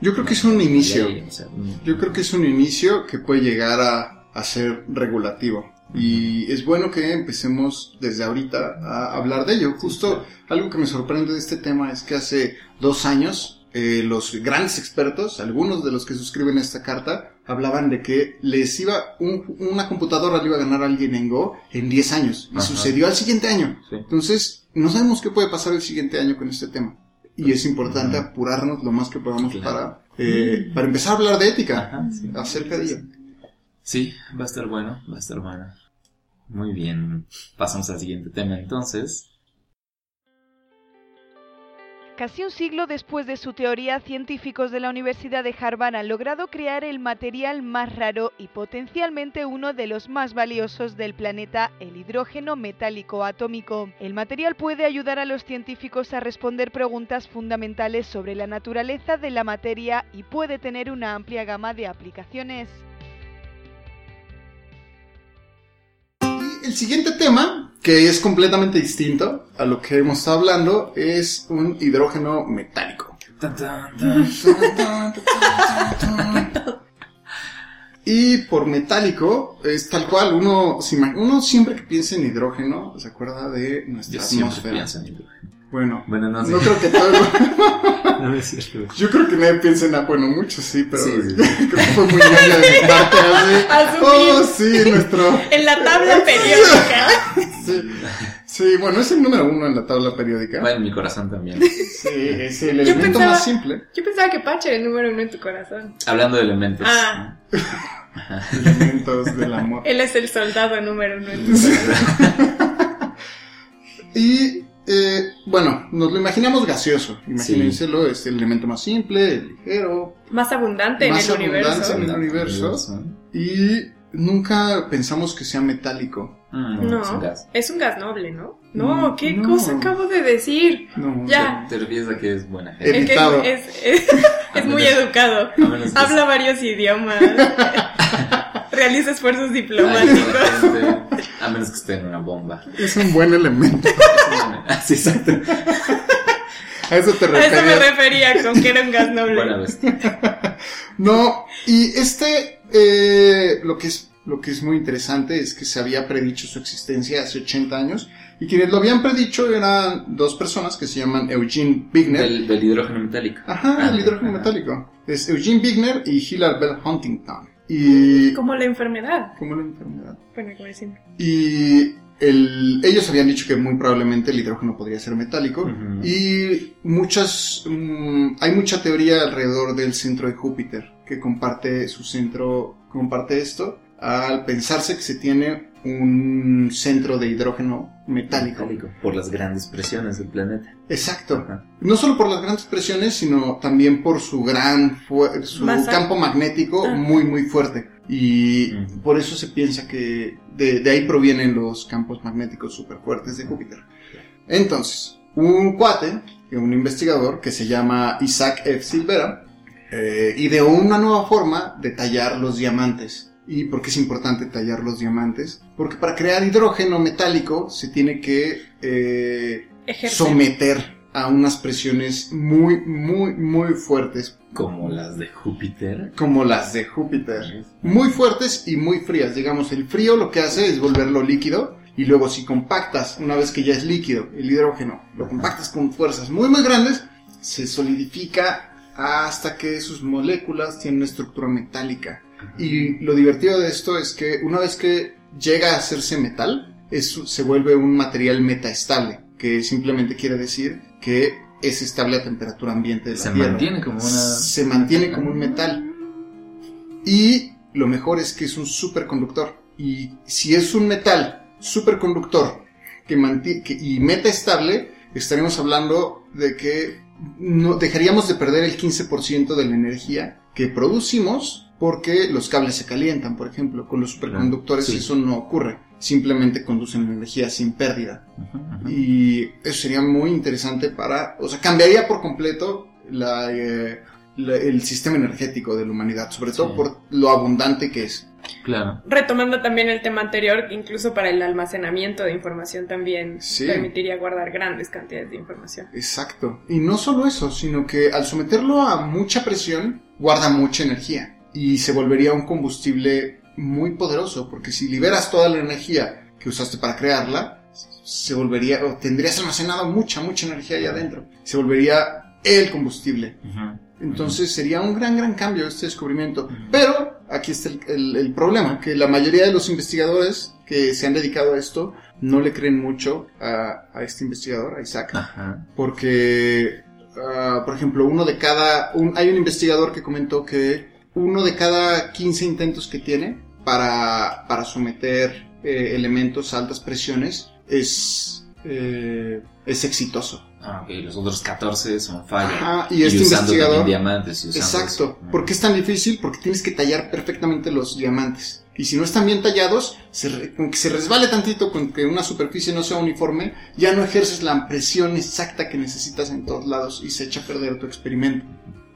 Yo creo que es un inicio. sea, Yo creo que es un inicio que puede llegar a, a ser regulativo. Y es bueno que empecemos desde ahorita a hablar de ello. Justo algo que me sorprende de este tema es que hace dos años eh, los grandes expertos, algunos de los que suscriben esta carta, hablaban de que les iba un- una computadora le iba a ganar a alguien en Go en 10 años. Y Ajá. sucedió al siguiente año. Sí. Entonces, no sabemos qué puede pasar el siguiente año con este tema. Y es importante apurarnos lo más que podamos Claro. para, eh, para empezar a hablar de ética Ajá, sí. acerca de ello. Sí, va a estar bueno, va a estar bueno. Muy bien, pasamos al siguiente tema entonces. Casi un siglo después de su teoría, científicos de la Universidad de Harvard han logrado crear el material más raro y potencialmente uno de los más valiosos del planeta, el hidrógeno metálico atómico. El material puede ayudar a los científicos a responder preguntas fundamentales sobre la naturaleza de la materia y puede tener una amplia gama de aplicaciones. el siguiente tema, que es completamente distinto a lo que hemos estado hablando, es un hidrógeno metálico. Y por metálico, es tal cual, uno, uno siempre que piensa en hidrógeno, se acuerda de nuestra atmósfera. En hidrógeno. Bueno, bueno no, no creo que todo. no es cierto. Yo creo que nadie piensa en. Bueno, muchos sí, pero. Sí, sí. creo que fue muy ñoña de mi parte. Así. Oh, sí, nuestro. en la tabla periódica. sí. Sí, bueno, es el número uno en la tabla periódica. Va en mi corazón también. Sí, es el elemento más simple. Yo pensaba que Pache era el número uno en tu corazón. Hablando de elementos. Ah. elementos del amor. Él es el soldado número uno en tu corazón. y eh, bueno, nos lo imaginamos gaseoso. Imagínenselo, es el elemento más simple, ligero. Más abundante en el universo. en el universo. Y nunca pensamos que sea metálico. Mm, no, es un, gas. noble, ¿no? No, ¿qué cosa acabo de decir? No, ya. Te, refieres a que es buena gente. Es, muy educado. Habla varios idiomas. Realiza esfuerzos diplomáticos. a menos que esté en una bomba. Es un buen elemento. sí, exacto. A eso te refería. A eso me refería con que era un gas noble. Buena bestia. no, y este, eh, lo que es lo que es muy interesante es que se había predicho su existencia hace 80 años y quienes lo habían predicho eran dos personas que se llaman Eugene Bigner. Del, hidrógeno metálico. Ajá, ah, el hidrógeno metálico. Es Eugene Bigner y Hilary Bell Huntington. Y... Como la enfermedad. Como la enfermedad. Bueno, como siempre. Y el, ellos habían dicho que muy probablemente el hidrógeno podría ser metálico y muchas mm, hay mucha teoría alrededor del centro de Júpiter que comparte su centro comparte esto al pensarse que se tiene un centro de hidrógeno metálico. por las grandes presiones del planeta. Exacto. No solo por las grandes presiones, sino también por su gran su campo magnético ah. muy muy fuerte. Y por eso se piensa que de, ahí provienen los campos magnéticos súper fuertes de Júpiter. Entonces, un cuate, un investigador que se llama Isaac F. Silvera, eh, ideó una nueva forma de tallar los diamantes. ¿Y por qué es importante tallar los diamantes? Porque para crear hidrógeno metálico se tiene que eh, someter a unas presiones muy, muy, muy fuertes. Como las de Júpiter. Como las de Júpiter. Muy fuertes y muy frías. Digamos, el frío lo que hace es volverlo líquido. Y luego si compactas, una vez que ya es líquido, el hidrógeno, lo compactas con fuerzas muy, muy grandes, se solidifica hasta que sus moléculas tienen una estructura metálica. Y lo divertido de esto es que una vez que llega a hacerse metal, se vuelve un material metaestable, que simplemente quiere decir que es estable a temperatura ambiente de la se Tierra. Mantiene como una... Se mantiene como un metal. Y lo mejor es que es un superconductor. Y si es un metal superconductor que, que y metaestable, estaremos hablando de que no, dejaríamos de perder el 15% de la energía que producimos porque los cables se calientan, por ejemplo. Con los superconductores eso no ocurre. Simplemente conducen energía sin pérdida. Y eso sería muy interesante para... O sea, cambiaría por completo eh, el sistema energético de la humanidad, sobre todo por lo abundante que es. Claro. Retomando también el tema anterior, incluso para el almacenamiento de información también permitiría guardar grandes cantidades de información. Exacto. Y no solo eso, sino que al someterlo a mucha presión, guarda mucha energía y se volvería un combustible muy poderoso, porque si liberas toda la energía que usaste para crearla, se volvería, o tendrías almacenado mucha, mucha energía ahí adentro, se volvería el combustible. Entonces sería un gran, gran cambio este descubrimiento. Pero aquí está el, problema, que la mayoría de los investigadores que se han dedicado a esto no le creen mucho a, este investigador, a Isaac, porque, ah, por ejemplo, uno de cada, hay un investigador que comentó que uno de cada 15 intentos que tiene para, para someter eh, elementos a altas presiones es eh, es exitoso. Ah, ok, los otros 14 son fallas. Ajá, y este usando investigador- diamantes. Y usando Exacto. eso. ¿Por qué es tan difícil? Porque tienes que tallar perfectamente los diamantes. Y si no están bien tallados, se con que se resbale tantito, con que una superficie no sea uniforme, ya no ejerces la presión exacta que necesitas en todos lados y se echa a perder tu experimento.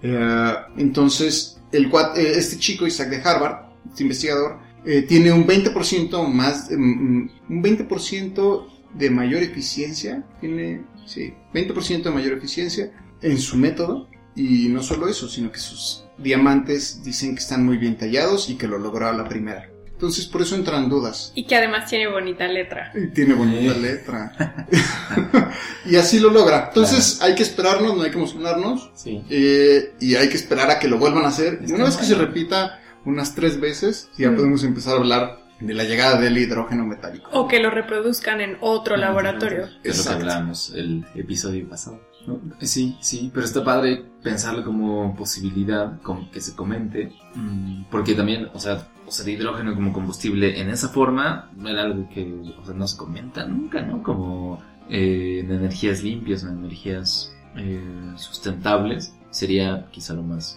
Eh, entonces, el, eh, este chico, Isaac de Harvard, este investigador, eh, tiene un 20% más, mm, mm, un 20% de mayor eficiencia, tiene, sí, 20% de mayor eficiencia en su método. Y no solo eso, sino que sus diamantes dicen que están muy bien tallados y que lo logró a la primera. Entonces, por eso entran dudas. Y que además tiene bonita letra. Y tiene bonita Sí. letra. y así lo logra. Entonces, hay que esperarnos, no hay que emocionarnos. Sí. eh, y hay que esperar a que lo vuelvan a hacer. Y una vez que se repita unas tres veces, ya Mm. podemos empezar a hablar de la llegada del hidrógeno metálico. O que lo reproduzcan en otro laboratorio. Es lo que hablábamos el episodio pasado. ¿no? Sí, sí, pero está padre pensarlo como posibilidad, como que se comente, mm, porque también, o sea, usar hidrógeno como combustible en esa forma era algo que o sea, no se comenta nunca, ¿no? Como eh, en energías limpias, en energías eh, sustentables, sería quizá lo más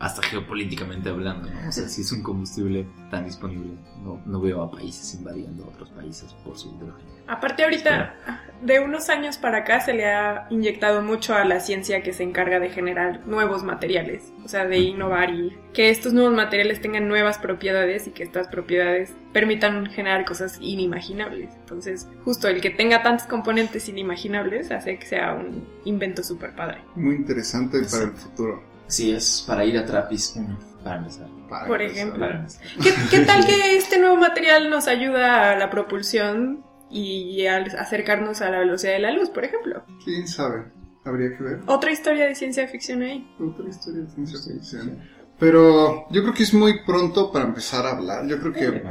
hasta geopolíticamente hablando, ¿no? O sea, si es un combustible tan disponible, no, no veo a países invadiendo otros países por su hidrógeno. Aparte ahorita, de unos años para acá se le ha inyectado mucho a la ciencia que se encarga de generar nuevos materiales, o sea, de innovar y que estos nuevos materiales tengan nuevas propiedades y que estas propiedades permitan generar cosas inimaginables. Entonces, justo el que tenga tantos componentes inimaginables hace que sea un invento súper padre. Muy interesante para el futuro. Sí, es para ir a Trappist 1, para empezar. Para Por empezar. ejemplo. Para empezar. ¿Qué, qué tal que este nuevo material nos ayuda a la propulsión y al acercarnos a la velocidad de la luz, por ejemplo? ¿Quién sabe? Habría que ver. Otra historia de ciencia ficción ahí. Otra historia de ciencia ficción. Pero yo creo que es muy pronto para empezar a hablar. Yo creo que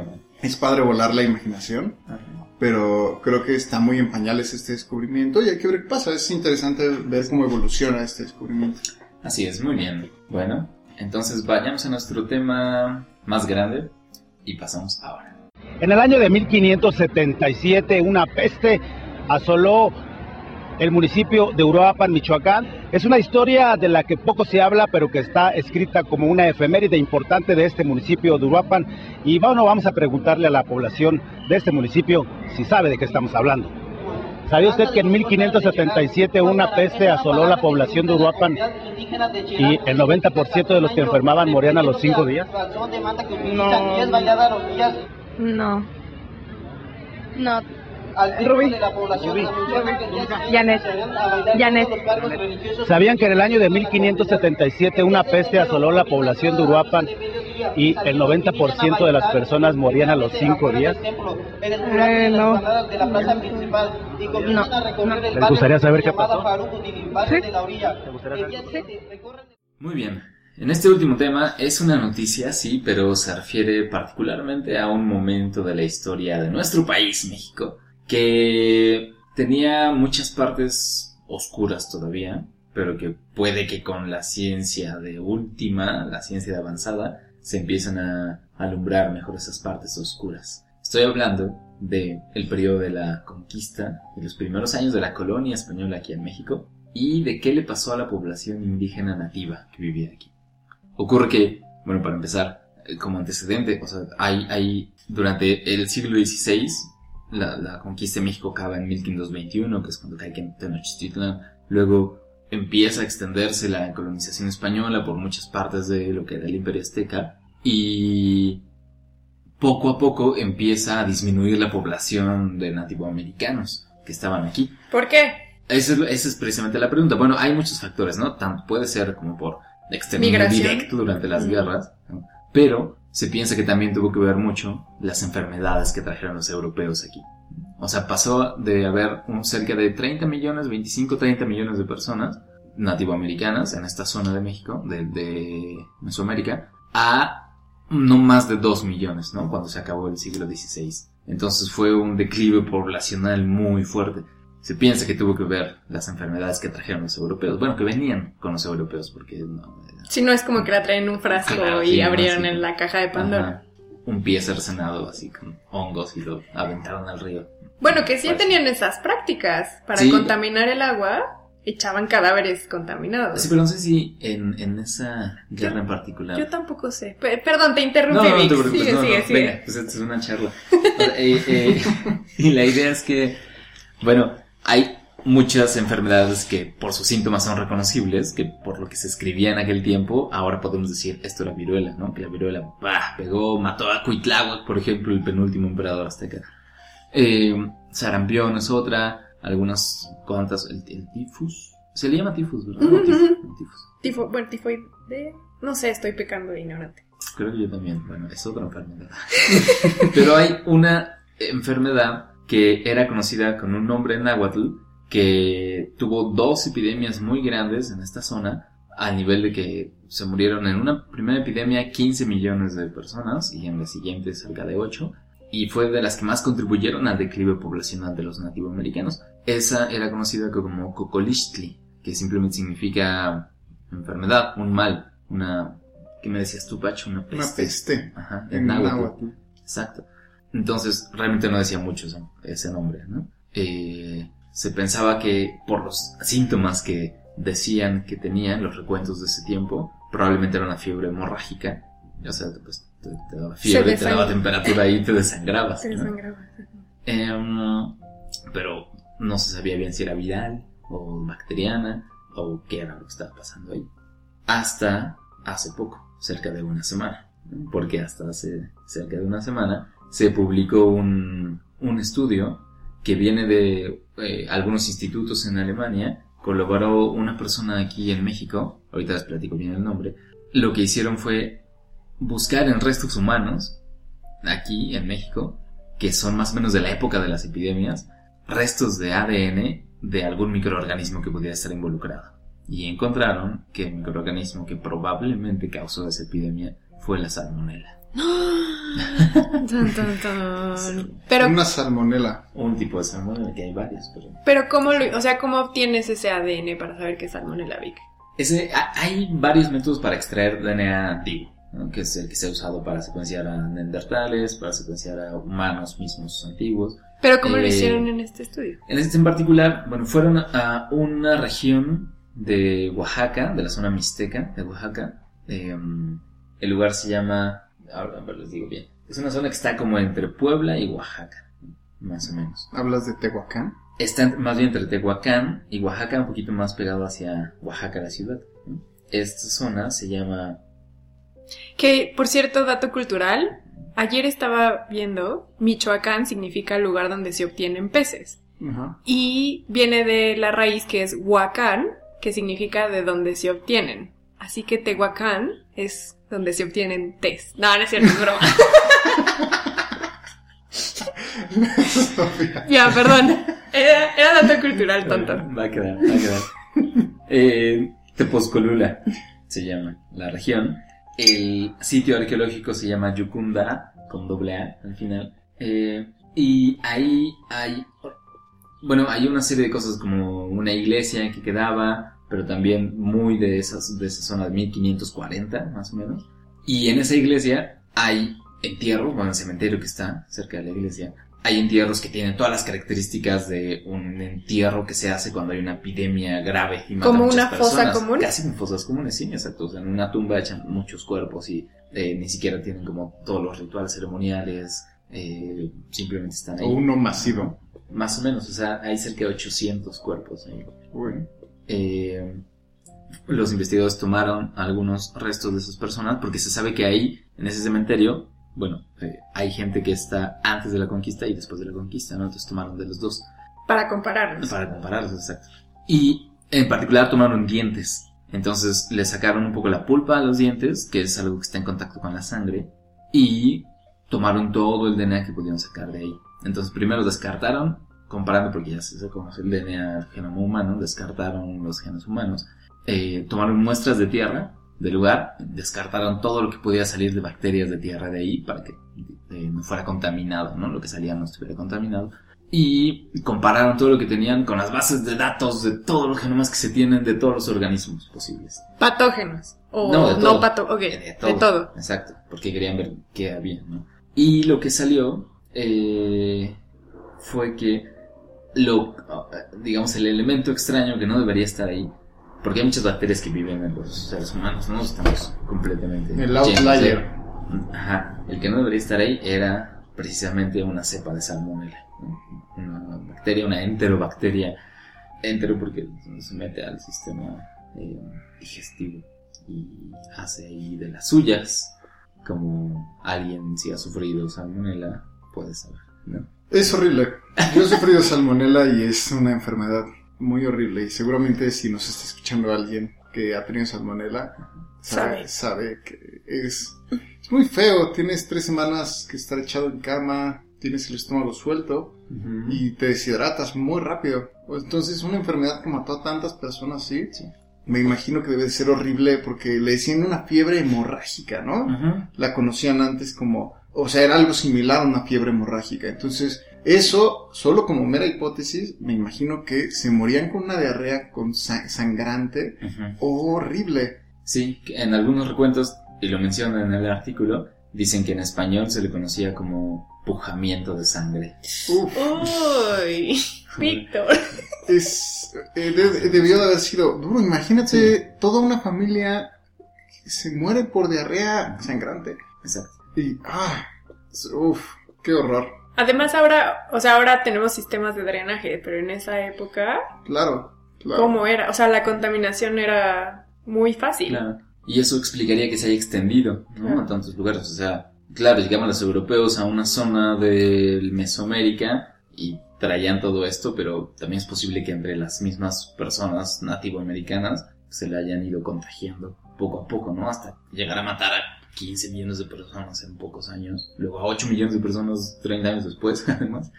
es padre volar la imaginación, pero creo que está muy en pañales este descubrimiento y hay que ver qué pasa. Es interesante ver cómo evoluciona este descubrimiento. Así es, muy bien. Bueno, entonces vayamos a nuestro tema más grande y pasamos ahora. En el año de 1577, una peste asoló el municipio de Uruapan, Michoacán. Es una historia de la que poco se habla, pero que está escrita como una efeméride importante de este municipio de Uruapan. Y bueno, vamos a preguntarle a la población de este municipio si sabe de qué estamos hablando. ¿Sabía usted que en 1577 una peste asoló la población de Uruapan y el 90% de los que enfermaban morían a los cinco días? No. No. Rubí. Janet. Janet. ¿Sabían que en el año de 1577 una peste asoló la población de Uruapan y el 90% de las personas morían a los cinco días? Eh, no. No. ¿Les gustaría saber qué pasó? Muy bien. En este último tema es una noticia, sí, pero se refiere particularmente a un momento de la historia de nuestro país, México, que tenía muchas partes oscuras todavía, pero que puede que con la ciencia de última, la ciencia de avanzada, se empiecen a alumbrar mejor esas partes oscuras. Estoy hablando de el periodo de la conquista, de los primeros años de la colonia española aquí en México, y de qué le pasó a la población indígena nativa que vivía aquí. Ocurre que, bueno, para empezar, eh, como antecedente, o sea, hay, hay durante el siglo XVI, la, la conquista de México acaba en 1521, que es cuando cae Tenochtitlan, luego empieza a extenderse la colonización española por muchas partes de lo que era el imperio azteca, y poco a poco empieza a disminuir la población de nativoamericanos que estaban aquí. ¿Por qué? Esa es, esa es precisamente la pregunta. Bueno, hay muchos factores, ¿no? Tanto puede ser como por exterminio Migración. directo durante las guerras, ¿no? pero se piensa que también tuvo que ver mucho las enfermedades que trajeron los europeos aquí. O sea, pasó de haber un cerca de 30 millones, 25, 30 millones de personas nativoamericanas en esta zona de México, de, de Mesoamérica, a no más de 2 millones, ¿no? Cuando se acabó el siglo XVI. Entonces fue un declive poblacional muy fuerte. Se piensa que tuvo que ver las enfermedades que trajeron los europeos. Bueno, que venían con los europeos, porque no, Si no es como que la traen en un frasco Claro, y sí, abrieron sí. en la caja de Pandora. Ajá. un pie cercenado así con hongos y lo aventaron al río. Bueno, que sí Pues- tenían esas prácticas para Sí. contaminar el agua, echaban cadáveres contaminados. Sí, pero no sé si en, en esa guerra en particular. Yo tampoco sé. Pe- perdón, te No, interrumpí, no, no te Vic. preocupes, sigue, no, sigue, no, sigue. venga, pues esta es una charla. Eh, eh, y la idea es que, bueno, hay muchas enfermedades que por sus síntomas son reconocibles, que por lo que se escribía en aquel tiempo, ahora podemos decir, esto era viruela, ¿no? Que la viruela, bah, pegó, mató a Cuitláhuac, por ejemplo, el penúltimo emperador azteca. Eh, sarampión es otra, algunas cuantas, el, el tifus, se le llama tifus, ¿verdad? Ujú, O tifus, tifus. Tifo, bueno, tifoide. No sé, estoy pecando de ignorante. Creo que yo también. Bueno, es otra enfermedad. Pero hay una enfermedad que era conocida con un nombre en náhuatl que tuvo dos epidemias muy grandes en esta zona al nivel de que se murieron en una primera epidemia 15 millones de personas y en la siguiente cerca de 8 y fue de las que más contribuyeron al declive poblacional de los nativoamericanos. Esa era conocida como Cocolixtli, que simplemente significa enfermedad, un mal, una... ¿Qué me decías tú, Pacho? Una peste. Una peste. Ajá, en En náhuatl. náhuatl. Exacto. Entonces, realmente no decía mucho ese, ese nombre, ¿no? Eh, se pensaba que por los síntomas que decían que tenían los recuentos de ese tiempo, probablemente era una fiebre hemorrágica. O sea, pues, te, te daba fiebre, te daba temperatura y te desangrabas. Se ¿no? desangraba. Em, pero no se sabía bien si era viral o bacteriana o qué era lo que estaba pasando ahí. Hasta hace poco, cerca de una semana. ¿no? Porque hasta hace cerca de una semana se publicó un, un estudio que viene de eh, algunos institutos en Alemania. Colaboró una persona aquí en México, ahorita les platico bien el nombre. Lo que hicieron fue buscar en restos humanos, aquí en México, que son más o menos de la época de las epidemias, restos de ADN de algún microorganismo que pudiera estar involucrado. Y encontraron que el microorganismo que probablemente causó esa epidemia fue la salmonela. Tan, tan, tan. Pero, Una salmonela. Un tipo de salmonela, que hay varios, pero... pero ¿cómo lo, o sea, cómo obtienes ese ADN para saber que es salmonella Vic? Ese, ha- hay varios métodos para extraer DNA antiguo, ¿no? que es el que se ha usado para secuenciar a neandertales, para secuenciar a humanos mismos antiguos. Pero ¿cómo lo Eh, hicieron en este estudio? En este en particular, bueno, fueron a una región de Oaxaca, de la zona mixteca de Oaxaca. Eh, el lugar se llama, ahora a ver, les digo bien, es una zona que está como entre Puebla y Oaxaca, más o menos. ¿Hablas de Tehuacán? Está más bien entre Tehuacán y Oaxaca, un poquito más pegado hacia Oaxaca, la ciudad. Esta zona se llama Que, por cierto, dato cultural, ayer estaba viendo, Michoacán significa lugar donde se obtienen peces. Y viene de la raíz que es Huacán, que significa de donde se obtienen. Así que Tehuacán es donde se obtienen tés. No, no es cierto, es broma. ya, perdón. Era, era dato cultural, tonto. Va a quedar, va a quedar. eh, Tepozcolula se llama la región. El sitio arqueológico se llama Yucunda, con doble A al final. Eh, y ahí hay, bueno, hay una serie de cosas como una iglesia que quedaba, pero también muy de, esas, de esa zona de 1540, más o menos. Y en esa iglesia hay entierros, bueno, el cementerio que está cerca de la iglesia, hay entierros que tienen todas las características de un entierro que se hace cuando hay una epidemia grave y mata ¿Como una fosa personas. común? Casi como fosas comunes, sí, exacto. O sea, en una tumba echan muchos cuerpos y eh, ni siquiera tienen como todos los rituales ceremoniales, eh, simplemente están ahí. O uno masivo. Más o menos, o sea, hay cerca de 800 cuerpos ahí. Uy. Eh, los investigadores tomaron algunos restos de esas personas porque se sabe que ahí, en ese cementerio, bueno, eh, hay gente que está antes de la conquista y después de la conquista, ¿no? Entonces tomaron de los dos Para compararlos. para compararlos, exacto. Y en particular tomaron dientes. Entonces le sacaron un poco la pulpa a los dientes, que es algo que está en contacto con la sangre, y tomaron todo el DNA que pudieron sacar de ahí. Entonces primero descartaron, comparando porque ya se conoce el DNA del genoma humano, descartaron los genes humanos, eh, tomaron muestras de tierra del lugar, descartaron todo lo que podía salir de bacterias de tierra de ahí para que eh, no fuera contaminado, ¿no? Lo que salía no estuviera contaminado y compararon todo lo que tenían con las bases de datos de todos los genomas que se tienen de todos los organismos posibles. Patógenos. O No, no, de todo. pato, ok, De de todo. Exacto, porque querían ver qué había, ¿no? Y lo que salió eh, fue que lo, digamos, el elemento extraño que no debería estar ahí, porque hay muchas bacterias que viven en los seres humanos, no estamos completamente... El outlier. Ajá, el que no debería estar ahí era precisamente una cepa de salmonella, una bacteria, una enterobacteria, entero porque se mete al sistema eh, digestivo y hace ahí de las suyas, como alguien si ha sufrido salmonella puede saber, ¿no? Es horrible. Yo he sufrido salmonela y es una enfermedad muy horrible. Y seguramente si nos está escuchando alguien que ha tenido salmonela, sabe, sabe que es, es muy feo. Tienes tres semanas que estar echado en cama, tienes el estómago suelto y te deshidratas muy rápido. Entonces, una enfermedad que mató a tantas personas, ¿sí? Me imagino que debe de ser horrible porque le decían una fiebre hemorrágica, ¿no? La conocían antes como, o sea, era algo similar a una fiebre hemorrágica. Entonces, eso, solo como mera hipótesis, me imagino que se morían con una diarrea con sa- sangrante horrible. Sí, en algunos recuentos, y lo mencionan en el artículo, dicen que en español se le conocía como pujamiento de sangre. Uf. Uy, Víctor. Es, eh, de- debió de haber sido duro. Imagínate toda una familia que se muere por diarrea sangrante. Exacto. Y, ah, uff, qué horror. Además ahora, o sea, ahora tenemos sistemas de drenaje, pero en esa época, Claro, claro. ¿cómo era? O sea, la contaminación era muy fácil. Claro. Y eso explicaría que se haya extendido, ¿no? Claro. A tantos lugares. O sea, claro, llegaban los europeos a una zona de Mesoamérica y traían todo esto, pero también es posible que entre las mismas personas nativoamericanas se le hayan ido contagiando poco a poco, ¿no? Hasta llegar a matar a 15 millones de personas en pocos años, luego a 8 millones de personas 30 años después, además.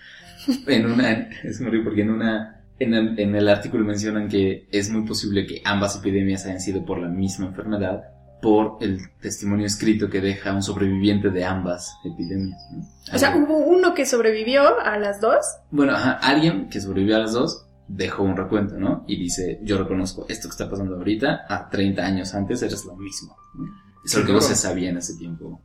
En una, es muy porque en una, en el, en el artículo mencionan que es muy posible que ambas epidemias hayan sido por la misma enfermedad, por el testimonio escrito que deja un sobreviviente de ambas epidemias. ¿no? O sea, hubo uno que sobrevivió a las dos. bueno, ajá, alguien que sobrevivió a las dos dejó un recuento, ¿no? Y dice, yo reconozco esto que está pasando ahorita, a 30 años antes eres lo mismo. ¿no? Es lo que no se sabía en ese tiempo.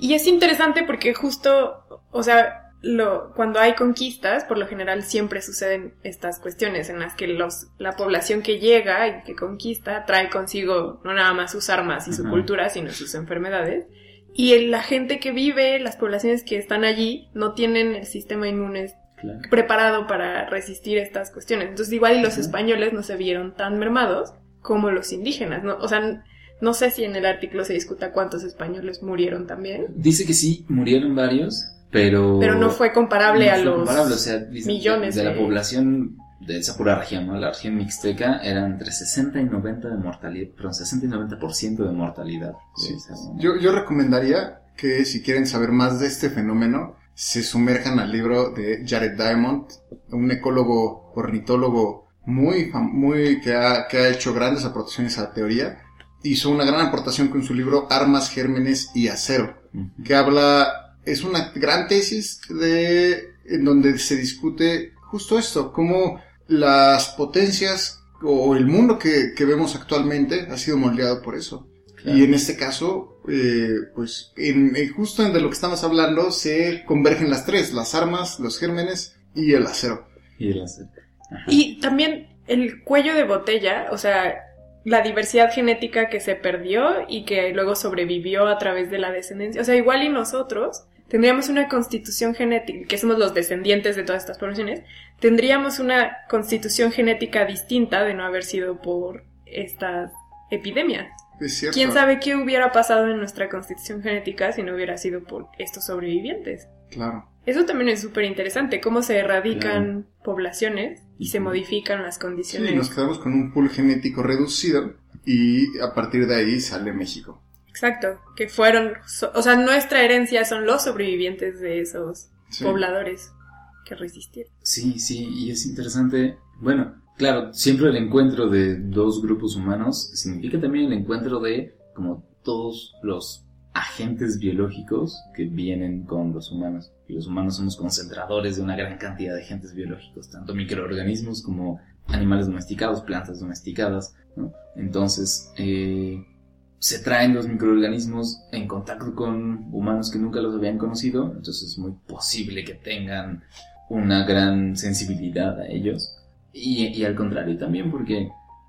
Y es interesante porque justo, o sea, lo, cuando hay conquistas, por lo general siempre suceden estas cuestiones en las que los, la población que llega y que conquista trae consigo no nada más sus armas y su Ajá. cultura, sino sus enfermedades. Y el- la gente que vive, las poblaciones que están allí, no tienen el sistema inmune Claro. preparado para resistir estas cuestiones. Entonces, igual y los españoles no se vieron tan mermados como los indígenas, ¿no? O sea, no sé si en el artículo se discuta cuántos españoles murieron también. Dice que sí, murieron varios, pero... Pero no fue comparable no a fue los comparable, o sea, millones de, de la de- población de esa pura región, ¿no? La región mixteca era entre 60 y 90 de mortalidad, perdón, 60 y 90% de mortalidad. Sí. Yo, yo recomendaría que si quieren saber más de este fenómeno, se sumerjan al libro de Jared Diamond, un ecólogo ornitólogo muy, muy que ha, que ha hecho grandes aportaciones a la teoría. Hizo una gran aportación con su libro Armas, Gérmenes y Acero, que habla, es una gran tesis de, en donde se discute justo esto, cómo las potencias o el mundo que, que vemos actualmente ha sido moldeado por eso. Claro. Y en este caso, eh, pues en, en justo en de lo que estamos hablando se convergen las tres, las armas, los gérmenes y el acero. Y el acero. Ajá. Y también el cuello de botella, o sea, la diversidad genética que se perdió y que luego sobrevivió a través de la descendencia. O sea, igual y nosotros tendríamos una constitución genética, que somos los descendientes de todas estas poblaciones, tendríamos una constitución genética distinta de no haber sido por estas epidemias. Es cierto. ¿Quién sabe qué hubiera pasado en nuestra constitución genética si no hubiera sido por estos sobrevivientes? Claro. Eso también es súper interesante, cómo se erradican poblaciones y se modifican las Sí, condiciones. nos quedamos con un pool genético reducido y a partir de ahí sale México. Exacto, que fueron, o sea, nuestra herencia son los sobrevivientes de esos Sí. pobladores que resistieron. Sí, sí, y es interesante. Bueno, claro, siempre el encuentro de dos grupos humanos significa también el encuentro de como todos los agentes biológicos que vienen con los humanos. Y los humanos somos concentradores de una gran cantidad de agentes biológicos, tanto microorganismos como animales domesticados, plantas domesticadas. Entonces, eh, se traen los microorganismos en contacto con humanos que nunca los habían conocido, entonces es muy posible que tengan una gran sensibilidad a ellos. Y, al contrario también porque,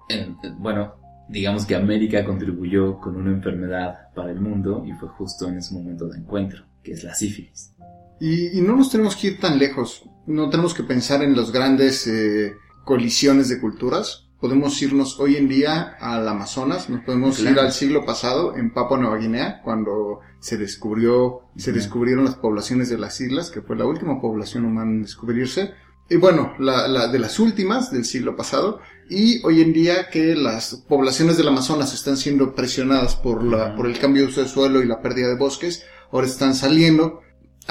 en- bueno, digamos que América contribuyó con una enfermedad para el mundo y fue justo en ese momento de encuentro, que es la sífilis. Y, y no nos tenemos que ir tan lejos. No tenemos que pensar en las grandes eh, colisiones de culturas. Podemos irnos hoy en día al Amazonas, nos podemos Claro. ir al siglo pasado en Papua Nueva Guinea, cuando se descubrió, se descubrieron las poblaciones de las islas, que fue la última población humana en descubrirse. Y bueno, la, la de las últimas del siglo pasado. Y hoy en día que las poblaciones del Amazonas están siendo presionadas por la, por el cambio de uso de suelo y la pérdida de bosques, ahora están saliendo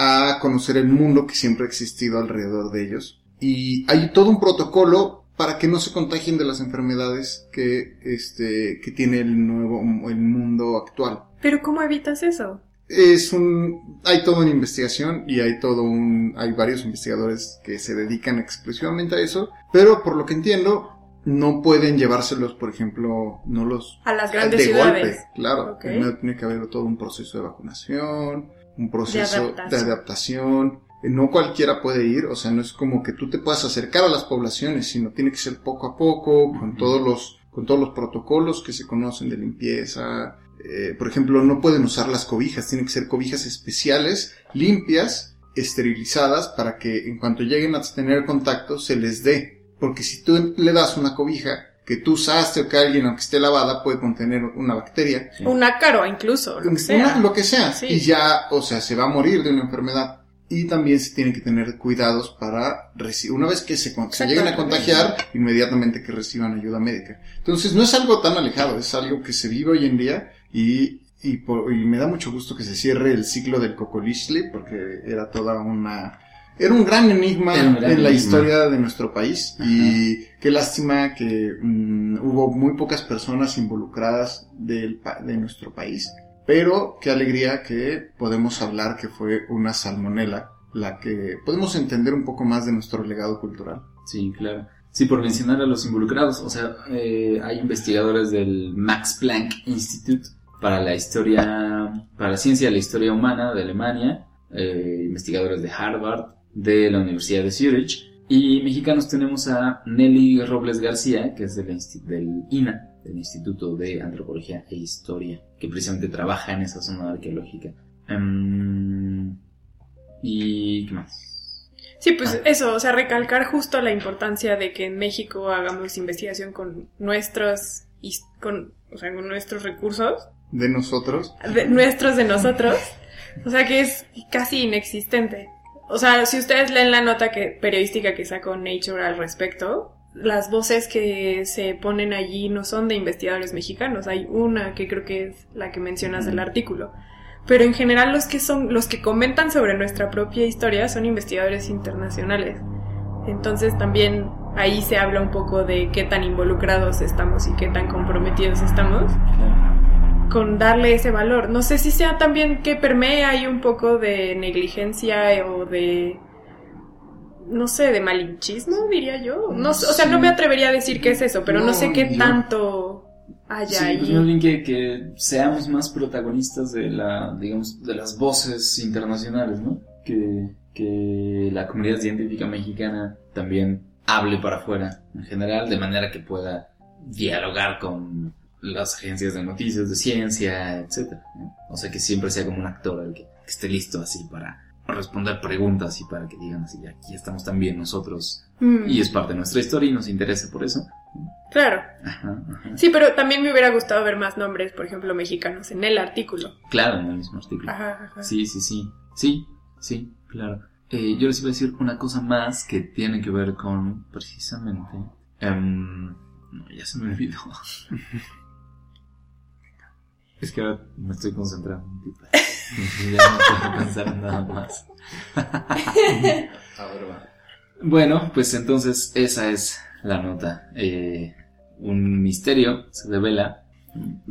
a conocer el mundo que siempre ha existido alrededor de ellos. Y hay todo un protocolo para que no se contagien de las enfermedades que, este, que tiene el nuevo, el mundo actual. Pero ¿cómo evitas eso? Es un, hay toda una investigación y hay todo un, hay varios investigadores que se dedican exclusivamente a eso, pero por lo que entiendo, no pueden llevárselos, por ejemplo, no los A las grandes de ciudades. golpe, claro. Primero tiene que haber todo un proceso de vacunación, un proceso de adaptación. adaptación. Eh, No cualquiera puede ir, o sea, no es como que tú te puedas acercar a las poblaciones, sino tiene que ser poco a poco, con todos los, con todos los protocolos que se conocen de limpieza. Eh, por ejemplo, no pueden usar las cobijas, tienen que ser cobijas especiales, limpias, esterilizadas, para que en cuanto lleguen a tener contacto se les dé. Porque si tú le das una cobija que tú usaste o que alguien, aunque esté lavada, puede contener una bacteria, Un ácaro incluso, lo que sea. una- lo que sea. Sí. Y ya, o sea, se va a morir de una enfermedad. Y también se tienen que tener cuidados para recibir, una vez que se, se lleguen a contagiar, inmediatamente que reciban ayuda médica. Entonces, no es algo tan alejado, es algo que se vive hoy en día y, y, por- y me da mucho gusto que se cierre el ciclo del Cocolishli porque era toda una, era un gran enigma Era un gran en la enigma. historia de nuestro país Ajá. y qué lástima que mm, hubo muy pocas personas involucradas del, de nuestro país pero qué alegría que podemos hablar que fue una salmonela la que podemos entender un poco más de nuestro legado cultural. Sí, claro. Sí, por mencionar a los involucrados, o sea, eh, hay investigadores del Max Planck Institute para la historia, para la ciencia de la historia humana de Alemania, eh, investigadores de Harvard, de la Universidad de Zurich, y mexicanos tenemos a Nelly Robles García, que es del, del INA, del Instituto de Antropología e Historia, que precisamente trabaja en esa zona arqueológica. Em, ¿Y qué más? Sí, pues Ah. eso, o sea, recalcar justo la importancia de que en México hagamos investigación con nuestros, con, o sea, con nuestros recursos, De nosotros, de- nuestros de nosotros, o sea, que es casi inexistente. O sea, si ustedes leen la nota que, periodística que sacó Nature al respecto, las voces que se ponen allí no son de investigadores mexicanos. Hay una que creo que es la que mencionas del artículo. Pero en general los que son, los que comentan sobre nuestra propia historia son investigadores internacionales. Entonces también ahí se habla un poco de qué tan involucrados estamos y qué tan comprometidos estamos con darle ese valor. No sé si sea también que permea ahí un poco de negligencia o de no sé, de malinchismo, diría yo. No, sé, o sea, no me atrevería a decir que es eso, pero no, No, sé qué yo- tanto haya Sí, ahí. pues más bien que, que seamos más protagonistas de la, digamos, de las voces internacionales, ¿no? Que, que la comunidad científica mexicana también hable para afuera, en general, de manera que pueda dialogar con las agencias de noticias, de ciencia, etcétera. ¿no? O sea, que siempre sea como un actor el que, que esté listo así para responder preguntas y para que digan así, aquí estamos también nosotros Mm, y es parte de nuestra historia y nos interesa por eso. Claro. Ajá, ajá. Sí, pero también me hubiera gustado ver más nombres, por ejemplo, mexicanos en el artículo. Claro, en el mismo artículo. Ajá, ajá. Sí, sí, sí. Sí, sí, claro. Eh, yo les iba a decir una cosa más que tiene que ver con precisamente. em, no, ya se me olvidó. es que ahora me estoy concentrando. ya no puedo pensar en nada más. Bueno, pues entonces esa es la nota. Eh, un misterio se revela.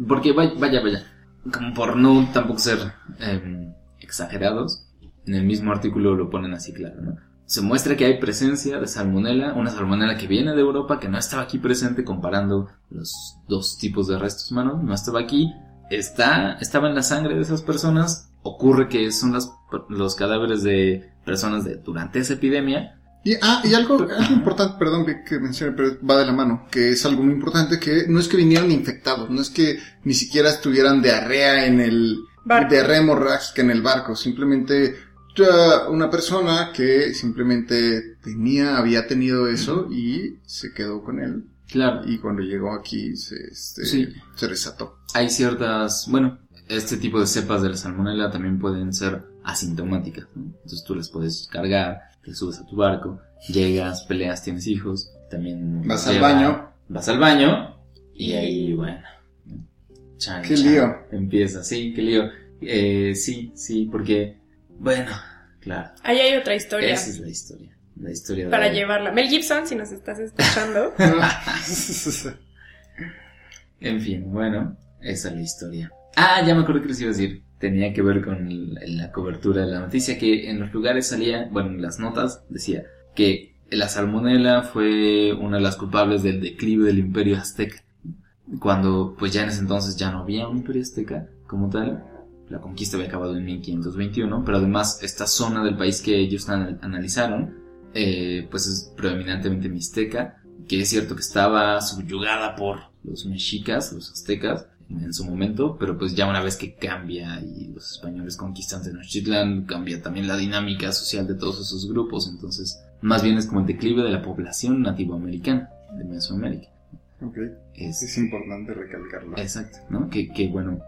Porque vaya, vaya, vaya. Como por no tampoco ser em, exagerados, en el mismo artículo lo ponen así claro, ¿no? Se muestra que hay presencia de salmonela, una salmonela que viene de Europa, que no estaba aquí presente comparando los dos tipos de restos humanos, no estaba aquí, está, estaba en la sangre de esas personas, ocurre que son las, los cadáveres de personas de, durante esa epidemia, Y, ah, y algo, algo importante, perdón que, que mencione, pero va de la mano, que es algo muy importante, que no es que vinieran infectados, no es que ni siquiera estuvieran diarrea en el, Barco. diarrea hemorrágica en el barco, simplemente ya una persona que simplemente tenía, había tenido eso y se quedó con él. Claro. Y cuando llegó aquí se, este, Sí. se desató. Hay ciertas, bueno, este tipo de cepas de la salmonela también pueden ser asintomáticas. ¿no? Entonces tú las puedes cargar, te subes a tu barco, llegas, peleas, tienes hijos, también Vas al baño. Vas al baño y ahí, bueno. chan, Qué chan, lío. Empieza, sí, qué lío. Eh, sí, sí, porque, bueno, claro. Ahí hay otra historia Esa es la historia. La historia de- para llevarla. Mel Gibson, si nos estás escuchando. En fin, bueno, esa es la historia. Ah, ya me acuerdo que les iba a decir. Tenía que ver con la cobertura de la noticia, que en los lugares salía, bueno, en las notas decía que la salmonela fue una de las culpables del declive del imperio azteca. Cuando, pues ya en ese entonces ya no había un imperio azteca como tal. La conquista había acabado en 1521, pero además esta zona del país que ellos an- analizaron, eh, pues es predominantemente mixteca, que es cierto que estaba subyugada por los mexicas, los aztecas, en su momento, pero pues ya una vez que cambia y los españoles conquistan Tenochtitlán, cambia también la dinámica social de todos esos grupos, entonces más bien es como el declive de la población nativoamericana de Mesoamérica. Ok. Es, Es importante recalcarlo. Exacto, ¿no? Que, que bueno,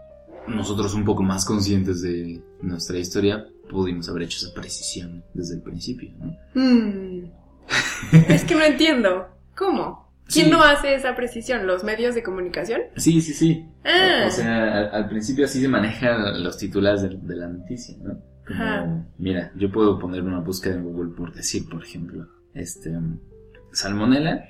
nosotros un poco más conscientes de nuestra historia pudimos haber hecho esa precisión desde el principio, ¿no? Hmm. Es que no entiendo. ¿Cómo? ¿Quién Sí. no hace esa precisión? ¿Los medios de comunicación? Sí, sí, sí. Ah. O, o sea, al, al principio así se manejan los titulares de, de la noticia, ¿no? Como, Ajá. mira, yo puedo poner una búsqueda en Google por decir, por ejemplo, este, salmonela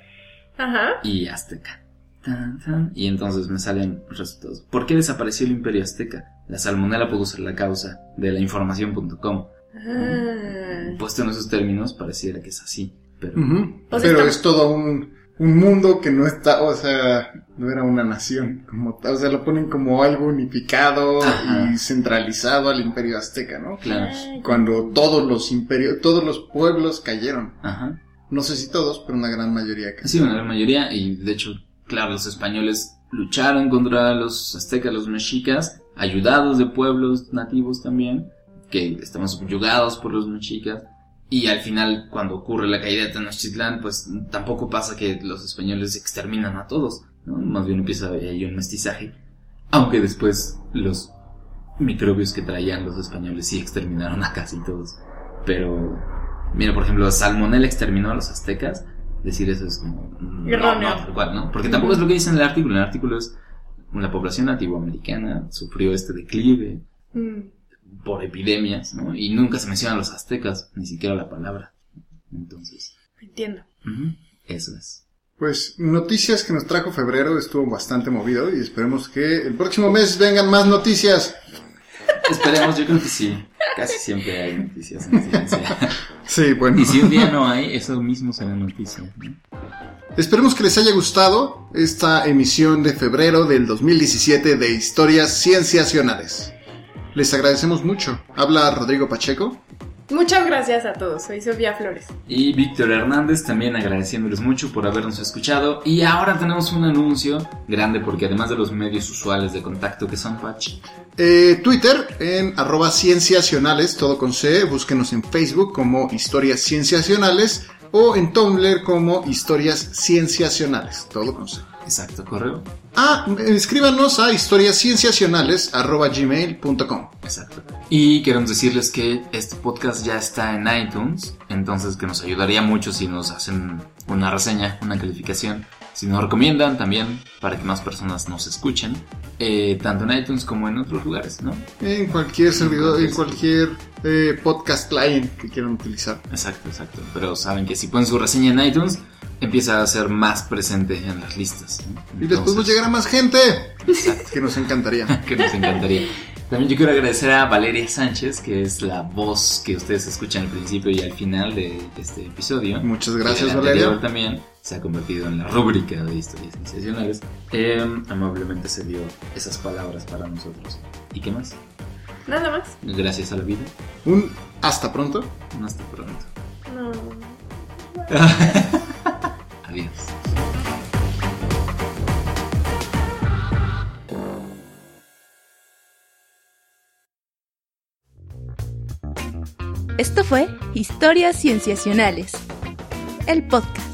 Ajá. y azteca. Tan, tan, y entonces me salen resultados. ¿Por qué desapareció el imperio azteca? La salmonela pudo ser la causa de la información.com. Ah. Puesto en esos términos, pareciera que es así. Pero Pero está- es todo un, un mundo que no está, o sea, no era una nación, como tal, o sea, lo ponen como algo unificado Ajá. y centralizado al imperio azteca, ¿no? claro. Cuando todos los imperios, todos los pueblos cayeron. Ajá. No sé si todos, pero una gran mayoría cayeron. Sí, una gran mayoría, y de hecho, claro, los españoles lucharon contra los aztecas, los mexicas, ayudados de pueblos nativos también, que estaban subyugados por los mexicas, y al final, cuando ocurre la caída de Tenochtitlán, pues tampoco pasa que los españoles exterminan a todos, ¿no? Más bien empieza ahí un mestizaje, aunque después los microbios que traían los españoles sí exterminaron a casi todos, pero... Mira, por ejemplo, Salmonella exterminó a los aztecas. Decir eso es como. No, Erróneo. no, tal cual, ¿no? Porque tampoco es lo que dice en el artículo. En el artículo es. La población nativoamericana sufrió este declive Mm. por epidemias, ¿no? Y nunca se mencionan los aztecas, ni siquiera la palabra. Entonces, Entiendo. eso es. Pues noticias que nos trajo febrero estuvo bastante movido y esperemos que el próximo mes vengan más noticias. Esperemos, yo creo que sí. Casi siempre hay noticias en ciencia. Sí, bueno. Y si un día no hay, eso mismo será noticia. ¿no? Esperemos que les haya gustado esta emisión de febrero del 2017 de Historias Cienciacionales. Les agradecemos mucho. Habla Rodrigo Pacheco. Muchas gracias a todos. Soy Sofía Flores. Y Víctor Hernández también agradeciéndoles mucho por habernos escuchado. Y ahora tenemos un anuncio grande porque además de los medios usuales de contacto que son Patch, Eh, Twitter en arroba cienciacionales, todo con C. Búsquenos en Facebook como Historias Cienciacionales o en Tumblr como Historias Cienciacionales, todo con C. exacto, correo. Ah, escríbanos a historiascienciacionales arroba gmail.com. Exacto. Y queremos decirles que este podcast ya está en iTunes, entonces que nos ayudaría mucho si nos hacen una reseña, una calificación. Si nos recomiendan también para que más personas nos escuchen, eh, tanto en iTunes como en otros lugares, ¿no? En cualquier servidor, en cualquier eh, podcast client que quieran utilizar. Exacto, exacto. Pero saben que si ponen su reseña en iTunes, empieza a ser más presente en las listas. ¿no? Y les podemos Entonces- llegar a más gente. Que nos encantaría. que nos encantaría. También yo quiero agradecer a Valeria Sánchez, que es la voz que ustedes escuchan al principio y al final de este episodio. Muchas Y gracias, Valeria. también se ha convertido en la rúbrica de historias sensacionales, em, amablemente se dio esas palabras para nosotros. ¿Y qué más? Nada más. Gracias a la vida. Un hasta pronto. Un hasta pronto. No. Adiós. Esto fue Historias Cienciacionales, el podcast.